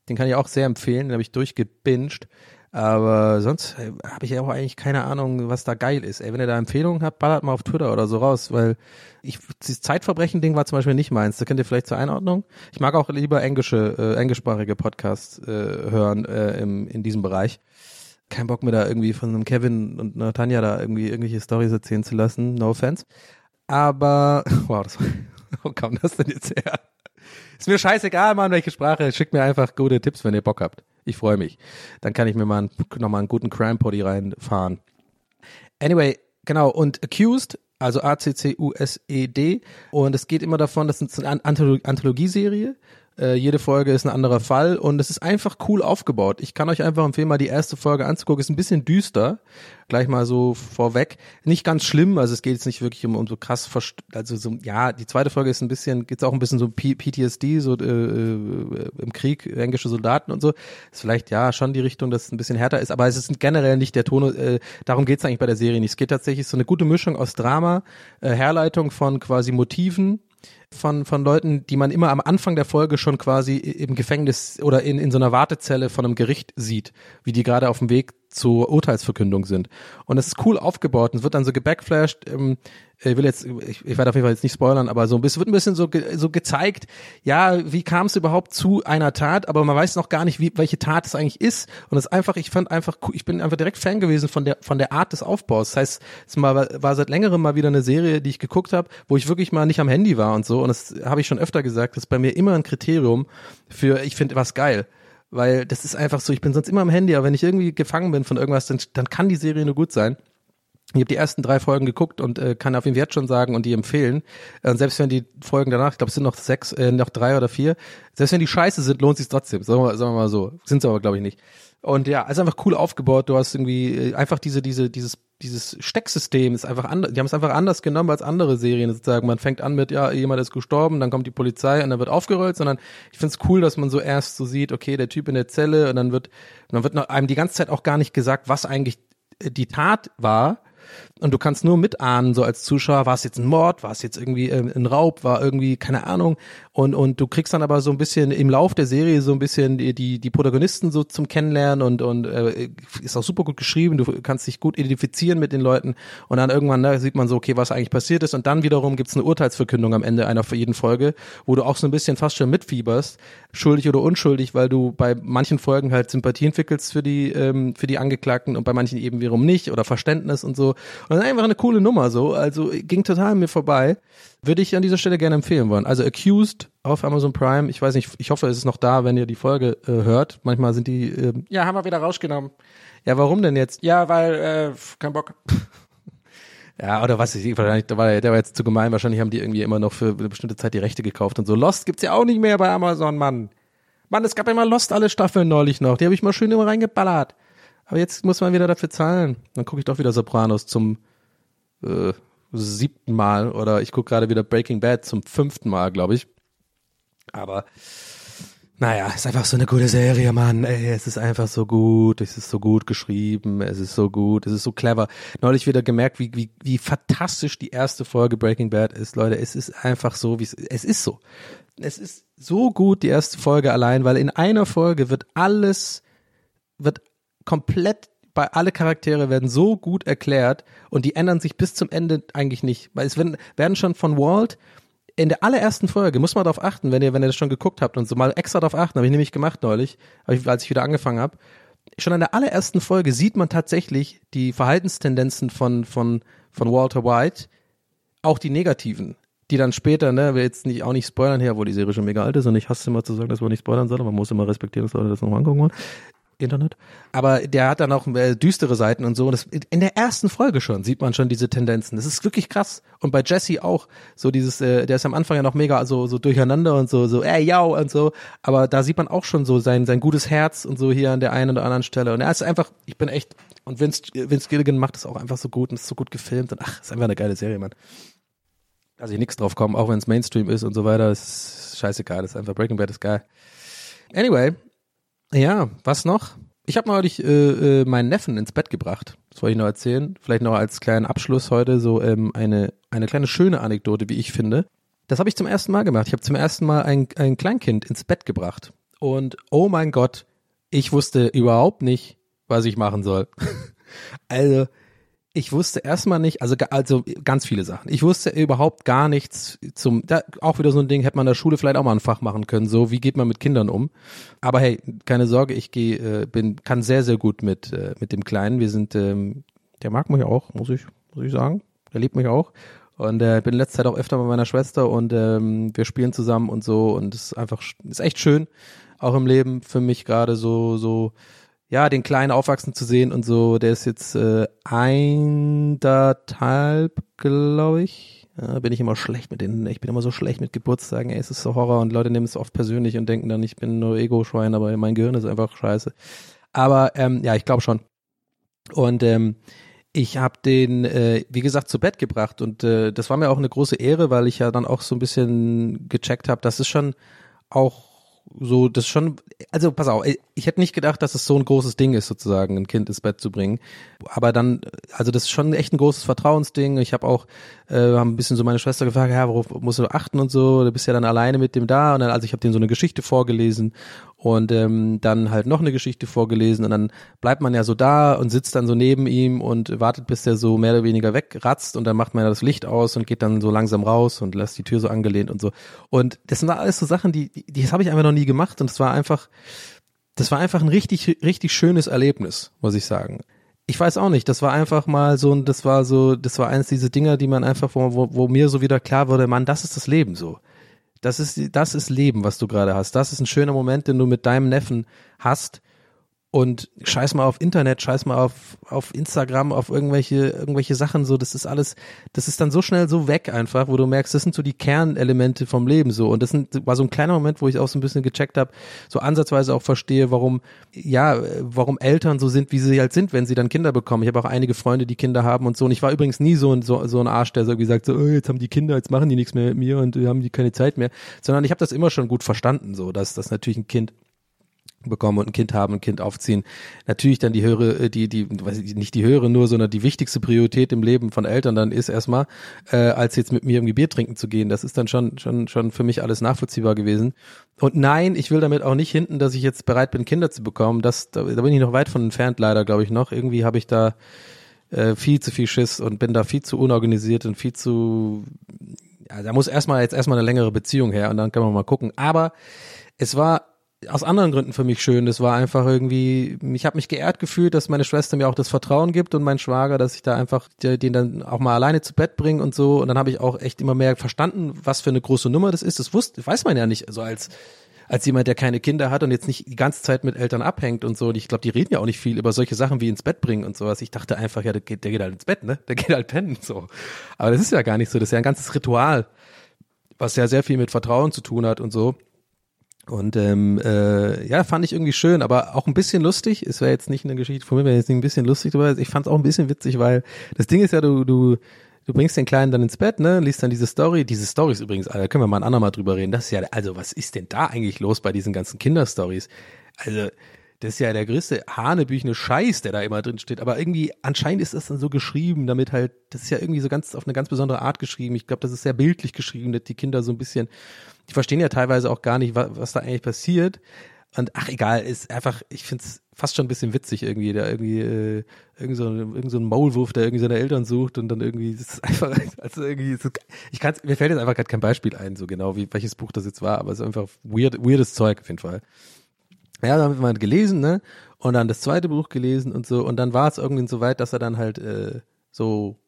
den kann ich auch sehr empfehlen. Den habe ich durchgebinged. Aber sonst äh, habe ich ja auch eigentlich keine Ahnung, was da geil ist. Ey, wenn ihr da Empfehlungen habt, ballert mal auf Twitter oder so raus, weil ich das Zeitverbrechen-Ding war zum Beispiel nicht meins. Da könnt ihr vielleicht zur Einordnung. Ich mag auch lieber englische, äh, englischsprachige Podcasts äh, hören äh, im, in diesem Bereich kein Bock mehr da irgendwie von einem Kevin und einer Tanja da irgendwie irgendwelche Stories erzählen zu lassen. No offense. Aber, <laughs> wow, das, <laughs> wo kam das denn jetzt her? Ist mir scheißegal, Mann, welche Sprache. Schickt mir einfach gute Tipps, wenn ihr Bock habt. Ich freue mich. Dann kann ich mir mal einen, nochmal einen guten Crime Poddy reinfahren. Anyway, genau. Und Accused, also A-C-C-U-S-E-D. Und es geht immer davon, das ist eine Anthologieserie. Äh, jede Folge ist ein anderer Fall und es ist einfach cool aufgebaut. Ich kann euch einfach empfehlen, mal die erste Folge anzugucken. Ist ein bisschen düster, gleich mal so vorweg. Nicht ganz schlimm, also es geht jetzt nicht wirklich um, um so krass, also so, ja, die zweite Folge ist ein bisschen, geht's auch ein bisschen so P PTSD, so äh, äh, im Krieg, englische Soldaten und so. Ist vielleicht ja schon die Richtung, dass es ein bisschen härter ist, aber es ist generell nicht der Ton, äh, darum geht's eigentlich bei der Serie nicht. Es geht tatsächlich so eine gute Mischung aus Drama, äh, Herleitung von quasi Motiven, von, von Leuten, die man immer am Anfang der Folge schon quasi im Gefängnis oder in, in so einer Wartezelle von einem Gericht sieht, wie die gerade auf dem Weg zur Urteilsverkündung sind. Und es ist cool aufgebaut und es wird dann so gebackflashed. Ähm, ich will jetzt, ich, ich werde auf jeden Fall jetzt nicht spoilern, aber so ein bisschen, wird ein bisschen so, ge, so gezeigt, ja, wie kam es überhaupt zu einer Tat, aber man weiß noch gar nicht, wie, welche Tat es eigentlich ist. Und es ist einfach, ich fand einfach, ich bin einfach direkt Fan gewesen von der, von der Art des Aufbaus. Das heißt, es war, war seit längerem mal wieder eine Serie, die ich geguckt habe, wo ich wirklich mal nicht am Handy war und so. Und das habe ich schon öfter gesagt, das ist bei mir immer ein Kriterium für, ich finde was geil. Weil das ist einfach so, ich bin sonst immer am Handy, aber wenn ich irgendwie gefangen bin von irgendwas, dann, dann kann die Serie nur gut sein. Ich habe die ersten drei Folgen geguckt und äh, kann auf jeden Fall jetzt schon sagen und die empfehlen. Äh, selbst wenn die Folgen danach, ich glaube es sind noch sechs, äh, noch drei oder vier, selbst wenn die scheiße sind, lohnt sich trotzdem. Sagen wir, sagen wir mal so. Sind sie aber, glaube ich, nicht. Und ja, ist einfach cool aufgebaut. Du hast irgendwie äh, einfach diese, diese, dieses, dieses Stecksystem ist einfach anders. Die haben es einfach anders genommen als andere Serien sozusagen. Man fängt an mit, ja, jemand ist gestorben, dann kommt die Polizei und dann wird aufgerollt, sondern ich finde es cool, dass man so erst so sieht, okay, der Typ in der Zelle und dann wird, dann wird einem die ganze Zeit auch gar nicht gesagt, was eigentlich die Tat war, und du kannst nur mitahnen, so als Zuschauer, war es jetzt ein Mord, war es jetzt irgendwie äh, ein Raub, war irgendwie, keine Ahnung. Und, und du kriegst dann aber so ein bisschen im Lauf der Serie so ein bisschen die, die, die Protagonisten so zum Kennenlernen und, und äh, ist auch super gut geschrieben, du kannst dich gut identifizieren mit den Leuten und dann irgendwann ne, sieht man so, okay, was eigentlich passiert ist und dann wiederum gibt's eine Urteilsverkündung am Ende einer jeden Folge, wo du auch so ein bisschen fast schon mitfieberst, schuldig oder unschuldig, weil du bei manchen Folgen halt Sympathie entwickelst für die, ähm, für die Angeklagten und bei manchen eben wiederum nicht oder Verständnis und so. Und das ist einfach eine coole Nummer so, also ging total an mir vorbei. Würde ich an dieser Stelle gerne empfehlen wollen. Also Accused auf Amazon Prime. Ich weiß nicht, ich hoffe, es ist noch da, wenn ihr die Folge äh, hört. Manchmal sind die. Äh, Ja, haben wir wieder rausgenommen. ja, warum denn jetzt? Ja, weil, äh, kein Bock. <laughs> Ja, oder was ich, wahrscheinlich, der war, der war jetzt zu gemein. Wahrscheinlich haben die irgendwie immer noch für eine bestimmte Zeit die Rechte gekauft und so. Lost gibt's ja auch nicht mehr bei Amazon, Mann. Mann, es gab immer Lost alle Staffeln neulich noch. Die habe ich mal schön immer reingeballert. Aber jetzt muss man wieder dafür zahlen. Dann gucke ich doch wieder Sopranos zum äh, siebten Mal oder ich gucke gerade wieder Breaking Bad zum fünften Mal, glaube ich. Aber naja, ist einfach so eine gute Serie, Mann. Ey, es ist einfach so gut, es ist so gut geschrieben, es ist so gut, es ist so clever. Neulich wieder gemerkt, wie, wie, wie fantastisch die erste Folge Breaking Bad ist, Leute. Es ist einfach so, wie es, es ist so. Es ist so gut, die erste Folge allein, weil in einer Folge wird alles, wird komplett bei alle Charaktere werden so gut erklärt und die ändern sich bis zum Ende eigentlich nicht. Weil es werden, schon von Walt in der allerersten Folge, muss man darauf achten, wenn ihr, wenn ihr das schon geguckt habt und so mal extra darauf achten, habe ich nämlich gemacht neulich, als ich wieder angefangen habe. Schon in der allerersten Folge sieht man tatsächlich die Verhaltenstendenzen von, von, von Walter White, auch die negativen, die dann später, ne, will jetzt nicht, auch nicht spoilern her, wo die Serie schon mega alt ist und ich hasse immer zu sagen, dass man nicht spoilern soll, aber man muss immer respektieren, dass Leute das nochmal angucken wollen. Internet. Aber der hat dann auch äh, düstere Seiten und so. Das, in der ersten Folge schon sieht man schon diese Tendenzen. Das ist wirklich krass. Und bei Jesse auch so dieses, äh, der ist am Anfang ja noch mega so so durcheinander und so so, ey, yo und so. Aber da sieht man auch schon so sein sein gutes Herz und so hier an der einen oder anderen Stelle. Und er ist einfach, ich bin echt und Vince Vince Gilligan macht das auch einfach so gut und ist so gut gefilmt und ach, ist einfach eine geile Serie, Mann. Also ich nichts drauf kommen, auch wenn es Mainstream ist und so weiter, ist scheißegal. Das ist einfach Breaking Bad ist geil. Anyway, ja, was noch? Ich habe neulich äh, äh, meinen Neffen ins Bett gebracht. Das wollte ich noch erzählen. Vielleicht noch als kleinen Abschluss heute so ähm, eine, eine kleine schöne Anekdote, wie ich finde. Das habe ich zum ersten Mal gemacht. Ich habe zum ersten Mal ein, ein Kleinkind ins Bett gebracht. Und oh mein Gott, ich wusste überhaupt nicht, was ich machen soll. <laughs> also, ich wusste erstmal nicht, also, also ganz viele Sachen. Ich wusste überhaupt gar nichts zum, da, auch wieder so ein Ding, hätte man in der Schule vielleicht auch mal ein Fach machen können, so, wie geht man mit Kindern um? Aber hey, keine Sorge, ich gehe, äh, bin, kann sehr, sehr gut mit, äh, mit dem Kleinen. Wir sind, ähm, der mag mich auch, muss ich, muss ich sagen. Der liebt mich auch. Und äh, bin in letzter Zeit auch öfter bei meiner Schwester und ähm, wir spielen zusammen und so und es ist einfach, ist echt schön, auch im Leben für mich gerade so, so, ja, den Kleinen aufwachsen zu sehen und so, der ist jetzt äh, eineinhalb, glaube ich. Ja, bin ich immer schlecht mit denen. Ich bin immer so schlecht mit Geburtstagen. Ey, es ist so Horror und Leute nehmen es oft persönlich und denken dann, ich bin nur Ego-Schwein, aber mein Gehirn ist einfach scheiße. Aber ähm, ja, ich glaube schon. Und ähm, ich habe den, äh, wie gesagt, zu Bett gebracht und äh, das war mir auch eine große Ehre, weil ich ja dann auch so ein bisschen gecheckt habe, das ist schon auch so, das schon, also pass auf, ich hätte nicht gedacht, dass es so ein großes Ding ist, sozusagen, ein Kind ins Bett zu bringen. Aber dann, also das ist schon echt ein großes Vertrauensding. Ich habe auch, äh, haben ein bisschen so meine Schwester gefragt, ja, worauf musst du achten und so, du bist ja dann alleine mit dem da. Und dann, also ich habe denen so eine Geschichte vorgelesen und ähm, dann halt noch eine Geschichte vorgelesen und dann bleibt man ja so da und sitzt dann so neben ihm und wartet, bis der so mehr oder weniger wegratzt und dann macht man ja das Licht aus und geht dann so langsam raus und lässt die Tür so angelehnt und so. Und das sind alles so Sachen, die, die das habe ich einfach noch nie gemacht und es war einfach, das war einfach ein richtig, richtig schönes Erlebnis, muss ich sagen. Ich weiß auch nicht, das war einfach mal so, das war so, das war eines dieser Dinger, die man einfach, wo, wo, wo mir so wieder klar wurde, Mann, das ist das Leben so. Das ist, das ist Leben, was du gerade hast. Das ist ein schöner Moment, den du mit deinem Neffen hast. Und scheiß mal auf Internet, scheiß mal auf, auf Instagram, auf irgendwelche, irgendwelche Sachen, so, das ist alles, das ist dann so schnell so weg einfach, wo du merkst, das sind so die Kernelemente vom Leben so. Und das sind, war so ein kleiner Moment, wo ich auch so ein bisschen gecheckt habe, so ansatzweise auch verstehe, warum, ja, warum Eltern so sind, wie sie halt sind, wenn sie dann Kinder bekommen. Ich habe auch einige Freunde, die Kinder haben und so. Und ich war übrigens nie so ein, so, so ein Arsch, der so gesagt so, oh, jetzt haben die Kinder, jetzt machen die nichts mehr mit mir und äh, haben die keine Zeit mehr. Sondern ich habe das immer schon gut verstanden, so, dass das natürlich ein Kind bekommen und ein Kind haben, ein Kind aufziehen. Natürlich dann die höhere, die, die, weiß ich, nicht die höhere nur, sondern die wichtigste Priorität im Leben von Eltern dann ist erstmal, äh, als jetzt mit mir irgendwie Bier trinken zu gehen. Das ist dann schon, schon, schon für mich alles nachvollziehbar gewesen. Und nein, ich will damit auch nicht hinten, dass ich jetzt bereit bin, Kinder zu bekommen. Das, da, da bin ich noch weit von entfernt, leider, glaube ich noch. Irgendwie habe ich da äh, viel zu viel Schiss und bin da viel zu unorganisiert und viel zu, ja, da muss erstmal jetzt erstmal eine längere Beziehung her und dann können wir mal gucken. Aber es war aus anderen Gründen für mich schön. Das war einfach irgendwie, ich habe mich geehrt gefühlt, dass meine Schwester mir auch das Vertrauen gibt und mein Schwager, dass ich da einfach den dann auch mal alleine zu Bett bringe und so. Und dann habe ich auch echt immer mehr verstanden, was für eine große Nummer das ist. Das wusste, weiß man ja nicht. Also als als jemand, der keine Kinder hat und jetzt nicht die ganze Zeit mit Eltern abhängt und so. Und ich glaube, die reden ja auch nicht viel über solche Sachen wie ins Bett bringen und sowas. Ich dachte einfach, ja, der geht, der geht halt ins Bett, ne? Der <laughs> geht halt pennen, so. Aber das ist ja gar nicht so. Das ist ja ein ganzes Ritual, was ja sehr viel mit Vertrauen zu tun hat und so. Und ähm, äh, ja, fand ich irgendwie schön, aber auch ein bisschen lustig. Es wäre jetzt nicht eine Geschichte von mir, wäre jetzt nicht ein bisschen lustig, aber ich fand es auch ein bisschen witzig, weil das Ding ist ja, du, du, du bringst den Kleinen dann ins Bett, ne, liest dann diese Story. Diese Stories übrigens, da können wir mal ein andermal drüber reden. Das ist ja, also was ist denn da eigentlich los bei diesen ganzen Kinderstories? Also das ist ja der größte hanebüchene Scheiß, der da immer drin steht. Aber irgendwie, anscheinend ist das dann so geschrieben, damit halt, das ist ja irgendwie so ganz auf eine ganz besondere Art geschrieben. Ich glaube, das ist sehr bildlich geschrieben, dass die Kinder so ein bisschen, die verstehen ja teilweise auch gar nicht, was, was da eigentlich passiert. Und ach egal, ist einfach, ich finde es fast schon ein bisschen witzig irgendwie, da irgendwie äh, irgend, so, irgend so ein Maulwurf, der irgendwie seine Eltern sucht und dann irgendwie, das ist einfach, <laughs> also irgendwie, so, ich kann mir fällt jetzt einfach gerade kein Beispiel ein, so genau wie welches Buch das jetzt war, aber es ist einfach weird, weirdes Zeug auf jeden Fall. Ja, dann haben wir gelesen, ne? Und dann das zweite Buch gelesen und so. Und dann war es irgendwie so weit, dass er dann halt äh, so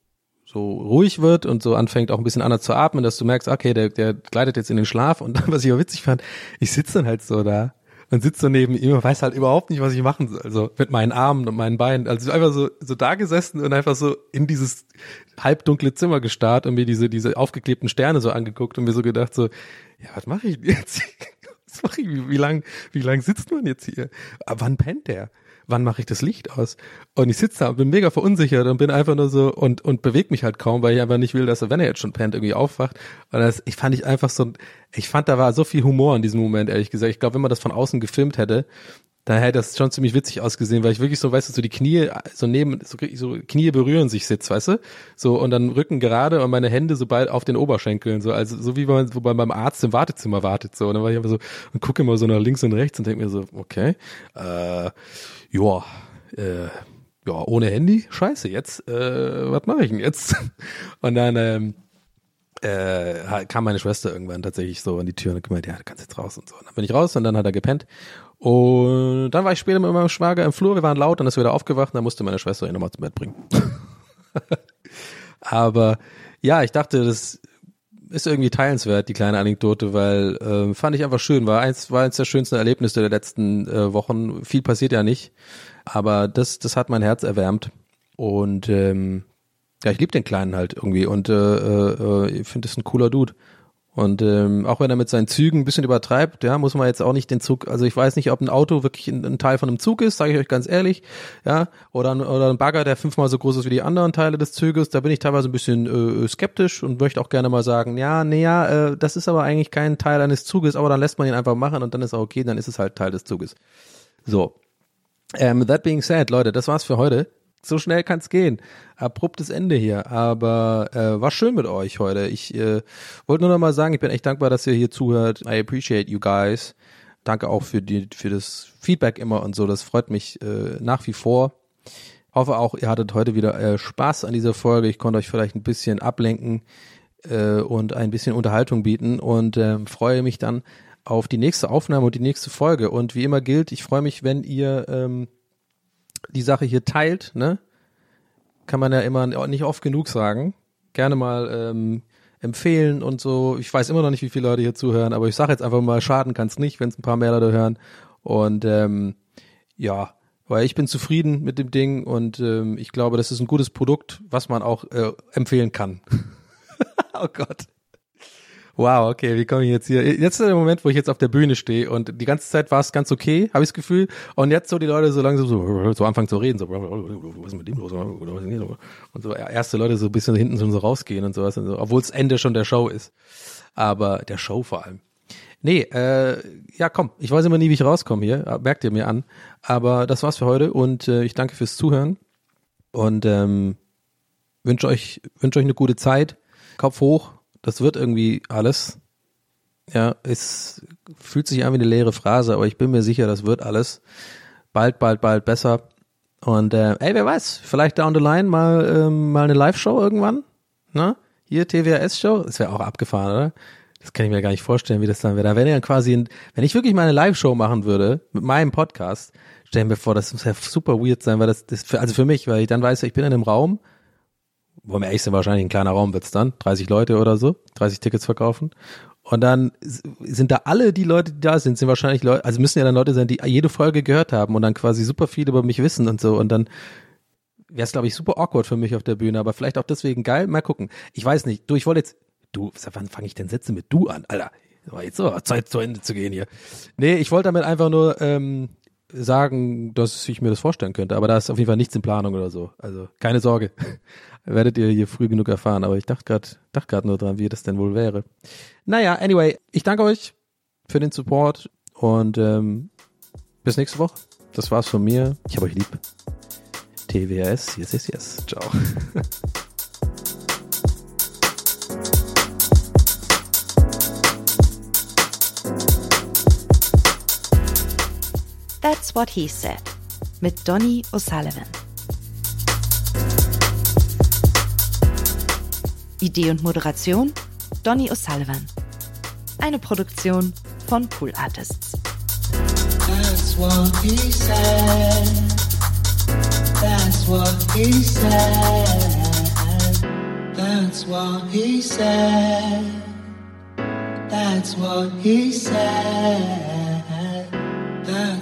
so ruhig wird und so anfängt auch ein bisschen anders zu atmen, dass du merkst, okay, der, der gleitet jetzt in den Schlaf. Und <laughs> was ich auch witzig fand, ich sitze dann halt so da und sitze so neben ihm und weiß halt überhaupt nicht, was ich machen soll. Also mit meinen Armen und meinen Beinen. Also einfach so, so da gesessen und einfach so in dieses halbdunkle Zimmer gestarrt und mir diese, diese aufgeklebten Sterne so angeguckt und mir so gedacht so, ja, was mache ich jetzt? <laughs> <laughs> Sorry, wie, wie lang, wie lang sitzt man jetzt hier? Aber wann pennt der? Wann mache ich das Licht aus? Und ich sitze da und bin mega verunsichert und bin einfach nur so und, und bewege mich halt kaum, weil ich einfach nicht will, dass er, wenn er jetzt schon pennt, irgendwie aufwacht. Und das, ich fand ich einfach so, ich fand, da war so viel Humor in diesem Moment, ehrlich gesagt. Ich glaube, wenn man das von außen gefilmt hätte, da hätte das schon ziemlich witzig ausgesehen, weil ich wirklich so, weißt du, so die Knie, so neben, so, so Knie berühren sich sitzt, weißt du? So, und dann Rücken gerade und meine Hände so bald auf den Oberschenkeln, so, also, so wie man, wo man beim Arzt im Wartezimmer wartet, so. Und dann war ich einfach so, und gucke immer so nach links und rechts und denke mir so, okay, äh, ja, äh, ja, ohne Handy, scheiße, jetzt, äh, was mache ich denn jetzt? <laughs> Und dann, ähm, äh, kam meine Schwester irgendwann tatsächlich so an die Tür und gemeint, ja, du kannst jetzt raus und so. Und dann bin ich raus und dann hat er gepennt und dann war ich später mit meinem Schwager im Flur, wir waren laut, dann ist er wieder aufgewacht und dann musste meine Schwester ihn nochmal zum Bett bringen. <laughs> Aber ja, ich dachte, das ist irgendwie teilenswert, die kleine Anekdote, weil äh, fand ich einfach schön, war eins, war eins der schönsten Erlebnisse der letzten äh, Wochen. Viel passiert ja nicht, aber das, das hat mein Herz erwärmt. Und ähm, ja, ich liebe den Kleinen halt irgendwie und äh, äh, ich finde das ein cooler Dude. Und ähm, auch wenn er mit seinen Zügen ein bisschen übertreibt, ja, muss man jetzt auch nicht den Zug, also ich weiß nicht, ob ein Auto wirklich ein, ein Teil von einem Zug ist, sage ich euch ganz ehrlich, ja, oder ein, oder ein Bagger, der fünfmal so groß ist wie die anderen Teile des Zuges, da bin ich teilweise ein bisschen äh, skeptisch und möchte auch gerne mal sagen, ja, nee, ja, äh, das ist aber eigentlich kein Teil eines Zuges, aber dann lässt man ihn einfach machen und dann ist er okay, dann ist es halt Teil des Zuges. So. Ähm, that being said, Leute, das war's für heute so schnell kann's gehen. Abruptes Ende hier, aber äh, war schön mit euch heute. Ich äh, wollte nur noch mal sagen, ich bin echt dankbar, dass ihr hier zuhört. I appreciate you guys. danke auch für die für das Feedback immer und so. Das freut mich äh, nach wie vor. Hoffe auch, ihr hattet heute wieder äh, Spaß an dieser Folge. Ich konnte euch vielleicht ein bisschen ablenken äh, und ein bisschen Unterhaltung bieten und ähm, freue mich dann auf die nächste Aufnahme und die nächste Folge. Und wie immer gilt, ich freue mich, wenn ihr ähm, die Sache hier teilt. Ne? Kann man ja immer nicht oft genug sagen. Gerne mal ähm, empfehlen und so. Ich weiß immer noch nicht, wie viele Leute hier zuhören, aber ich sage jetzt einfach mal, schaden kann es nicht, wenn es ein paar mehr Leute hören. Und ähm, ja, weil ich bin zufrieden mit dem Ding und ähm, ich glaube, das ist ein gutes Produkt, was man auch äh, empfehlen kann. <laughs> oh Gott. Wow, okay, wie komme ich jetzt hier? Jetzt ist der Moment, wo ich jetzt auf der Bühne stehe und die ganze Zeit war es ganz okay, habe ich das Gefühl. Und jetzt so die Leute so langsam so, so anfangen zu reden, so, was ist mit dem los? Und so erste Leute so ein bisschen hinten so rausgehen und sowas, und so, obwohl es Ende schon der Show ist. Aber der Show vor allem. Nee, äh, ja komm, ich weiß immer nie, wie ich rauskomme hier, merkt ihr mir an. Aber das war's für heute und äh, ich danke fürs Zuhören und ähm, wünsche euch, wünsche euch eine gute Zeit. Kopf hoch, das wird irgendwie alles. Ja, es fühlt sich an wie eine leere Phrase, aber ich bin mir sicher, das wird alles. Bald, bald, bald besser. Und äh, ey, wer weiß, vielleicht down the line mal, ähm, mal eine Live-Show irgendwann. Ne? Hier TWS-Show, das wäre auch abgefahren, oder? Das kann ich mir gar nicht vorstellen, wie das dann wäre. Da wäre ja quasi, ein, wenn ich wirklich mal eine Live-Show machen würde mit meinem Podcast, stellen wir vor, das muss ja super weird sein, weil das, das für, also für mich, weil ich dann weiß, ich bin in einem Raum, wo mir echt sind, wahrscheinlich ein kleiner Raum wird's dann, 30 Leute oder so, 30 Tickets verkaufen. Und dann sind da alle die Leute, die da sind, sind wahrscheinlich Leute, also müssen ja dann Leute sein, die jede Folge gehört haben und dann quasi super viel über mich wissen und so. Und dann wäre es, glaube ich, super awkward für mich auf der Bühne, aber vielleicht auch deswegen geil. Mal gucken. Ich weiß nicht. Du, ich wollte jetzt, du, wann fange ich denn Sätze mit du an? Alter, war jetzt so, Zeit zu Ende zu gehen hier. Nee, ich wollte damit einfach nur ähm, sagen, dass ich mir das vorstellen könnte, aber da ist auf jeden Fall nichts in Planung oder so. Also keine Sorge <laughs> werdet ihr hier früh genug erfahren. Aber ich dachte gerade dachte gerade nur dran, wie das denn wohl wäre. Naja, anyway, ich danke euch für den Support und ähm, bis nächste Woche. Das war's von mir. Ich habe euch lieb. TWS, yes, yes, yes. Ciao. <laughs> That's what he said mit Donny O'Sullivan. Idee und Moderation Donny O'Sullivan. Eine Produktion von Pool Artists. That's what he said. That's what he said. That's what he said. That's what he said.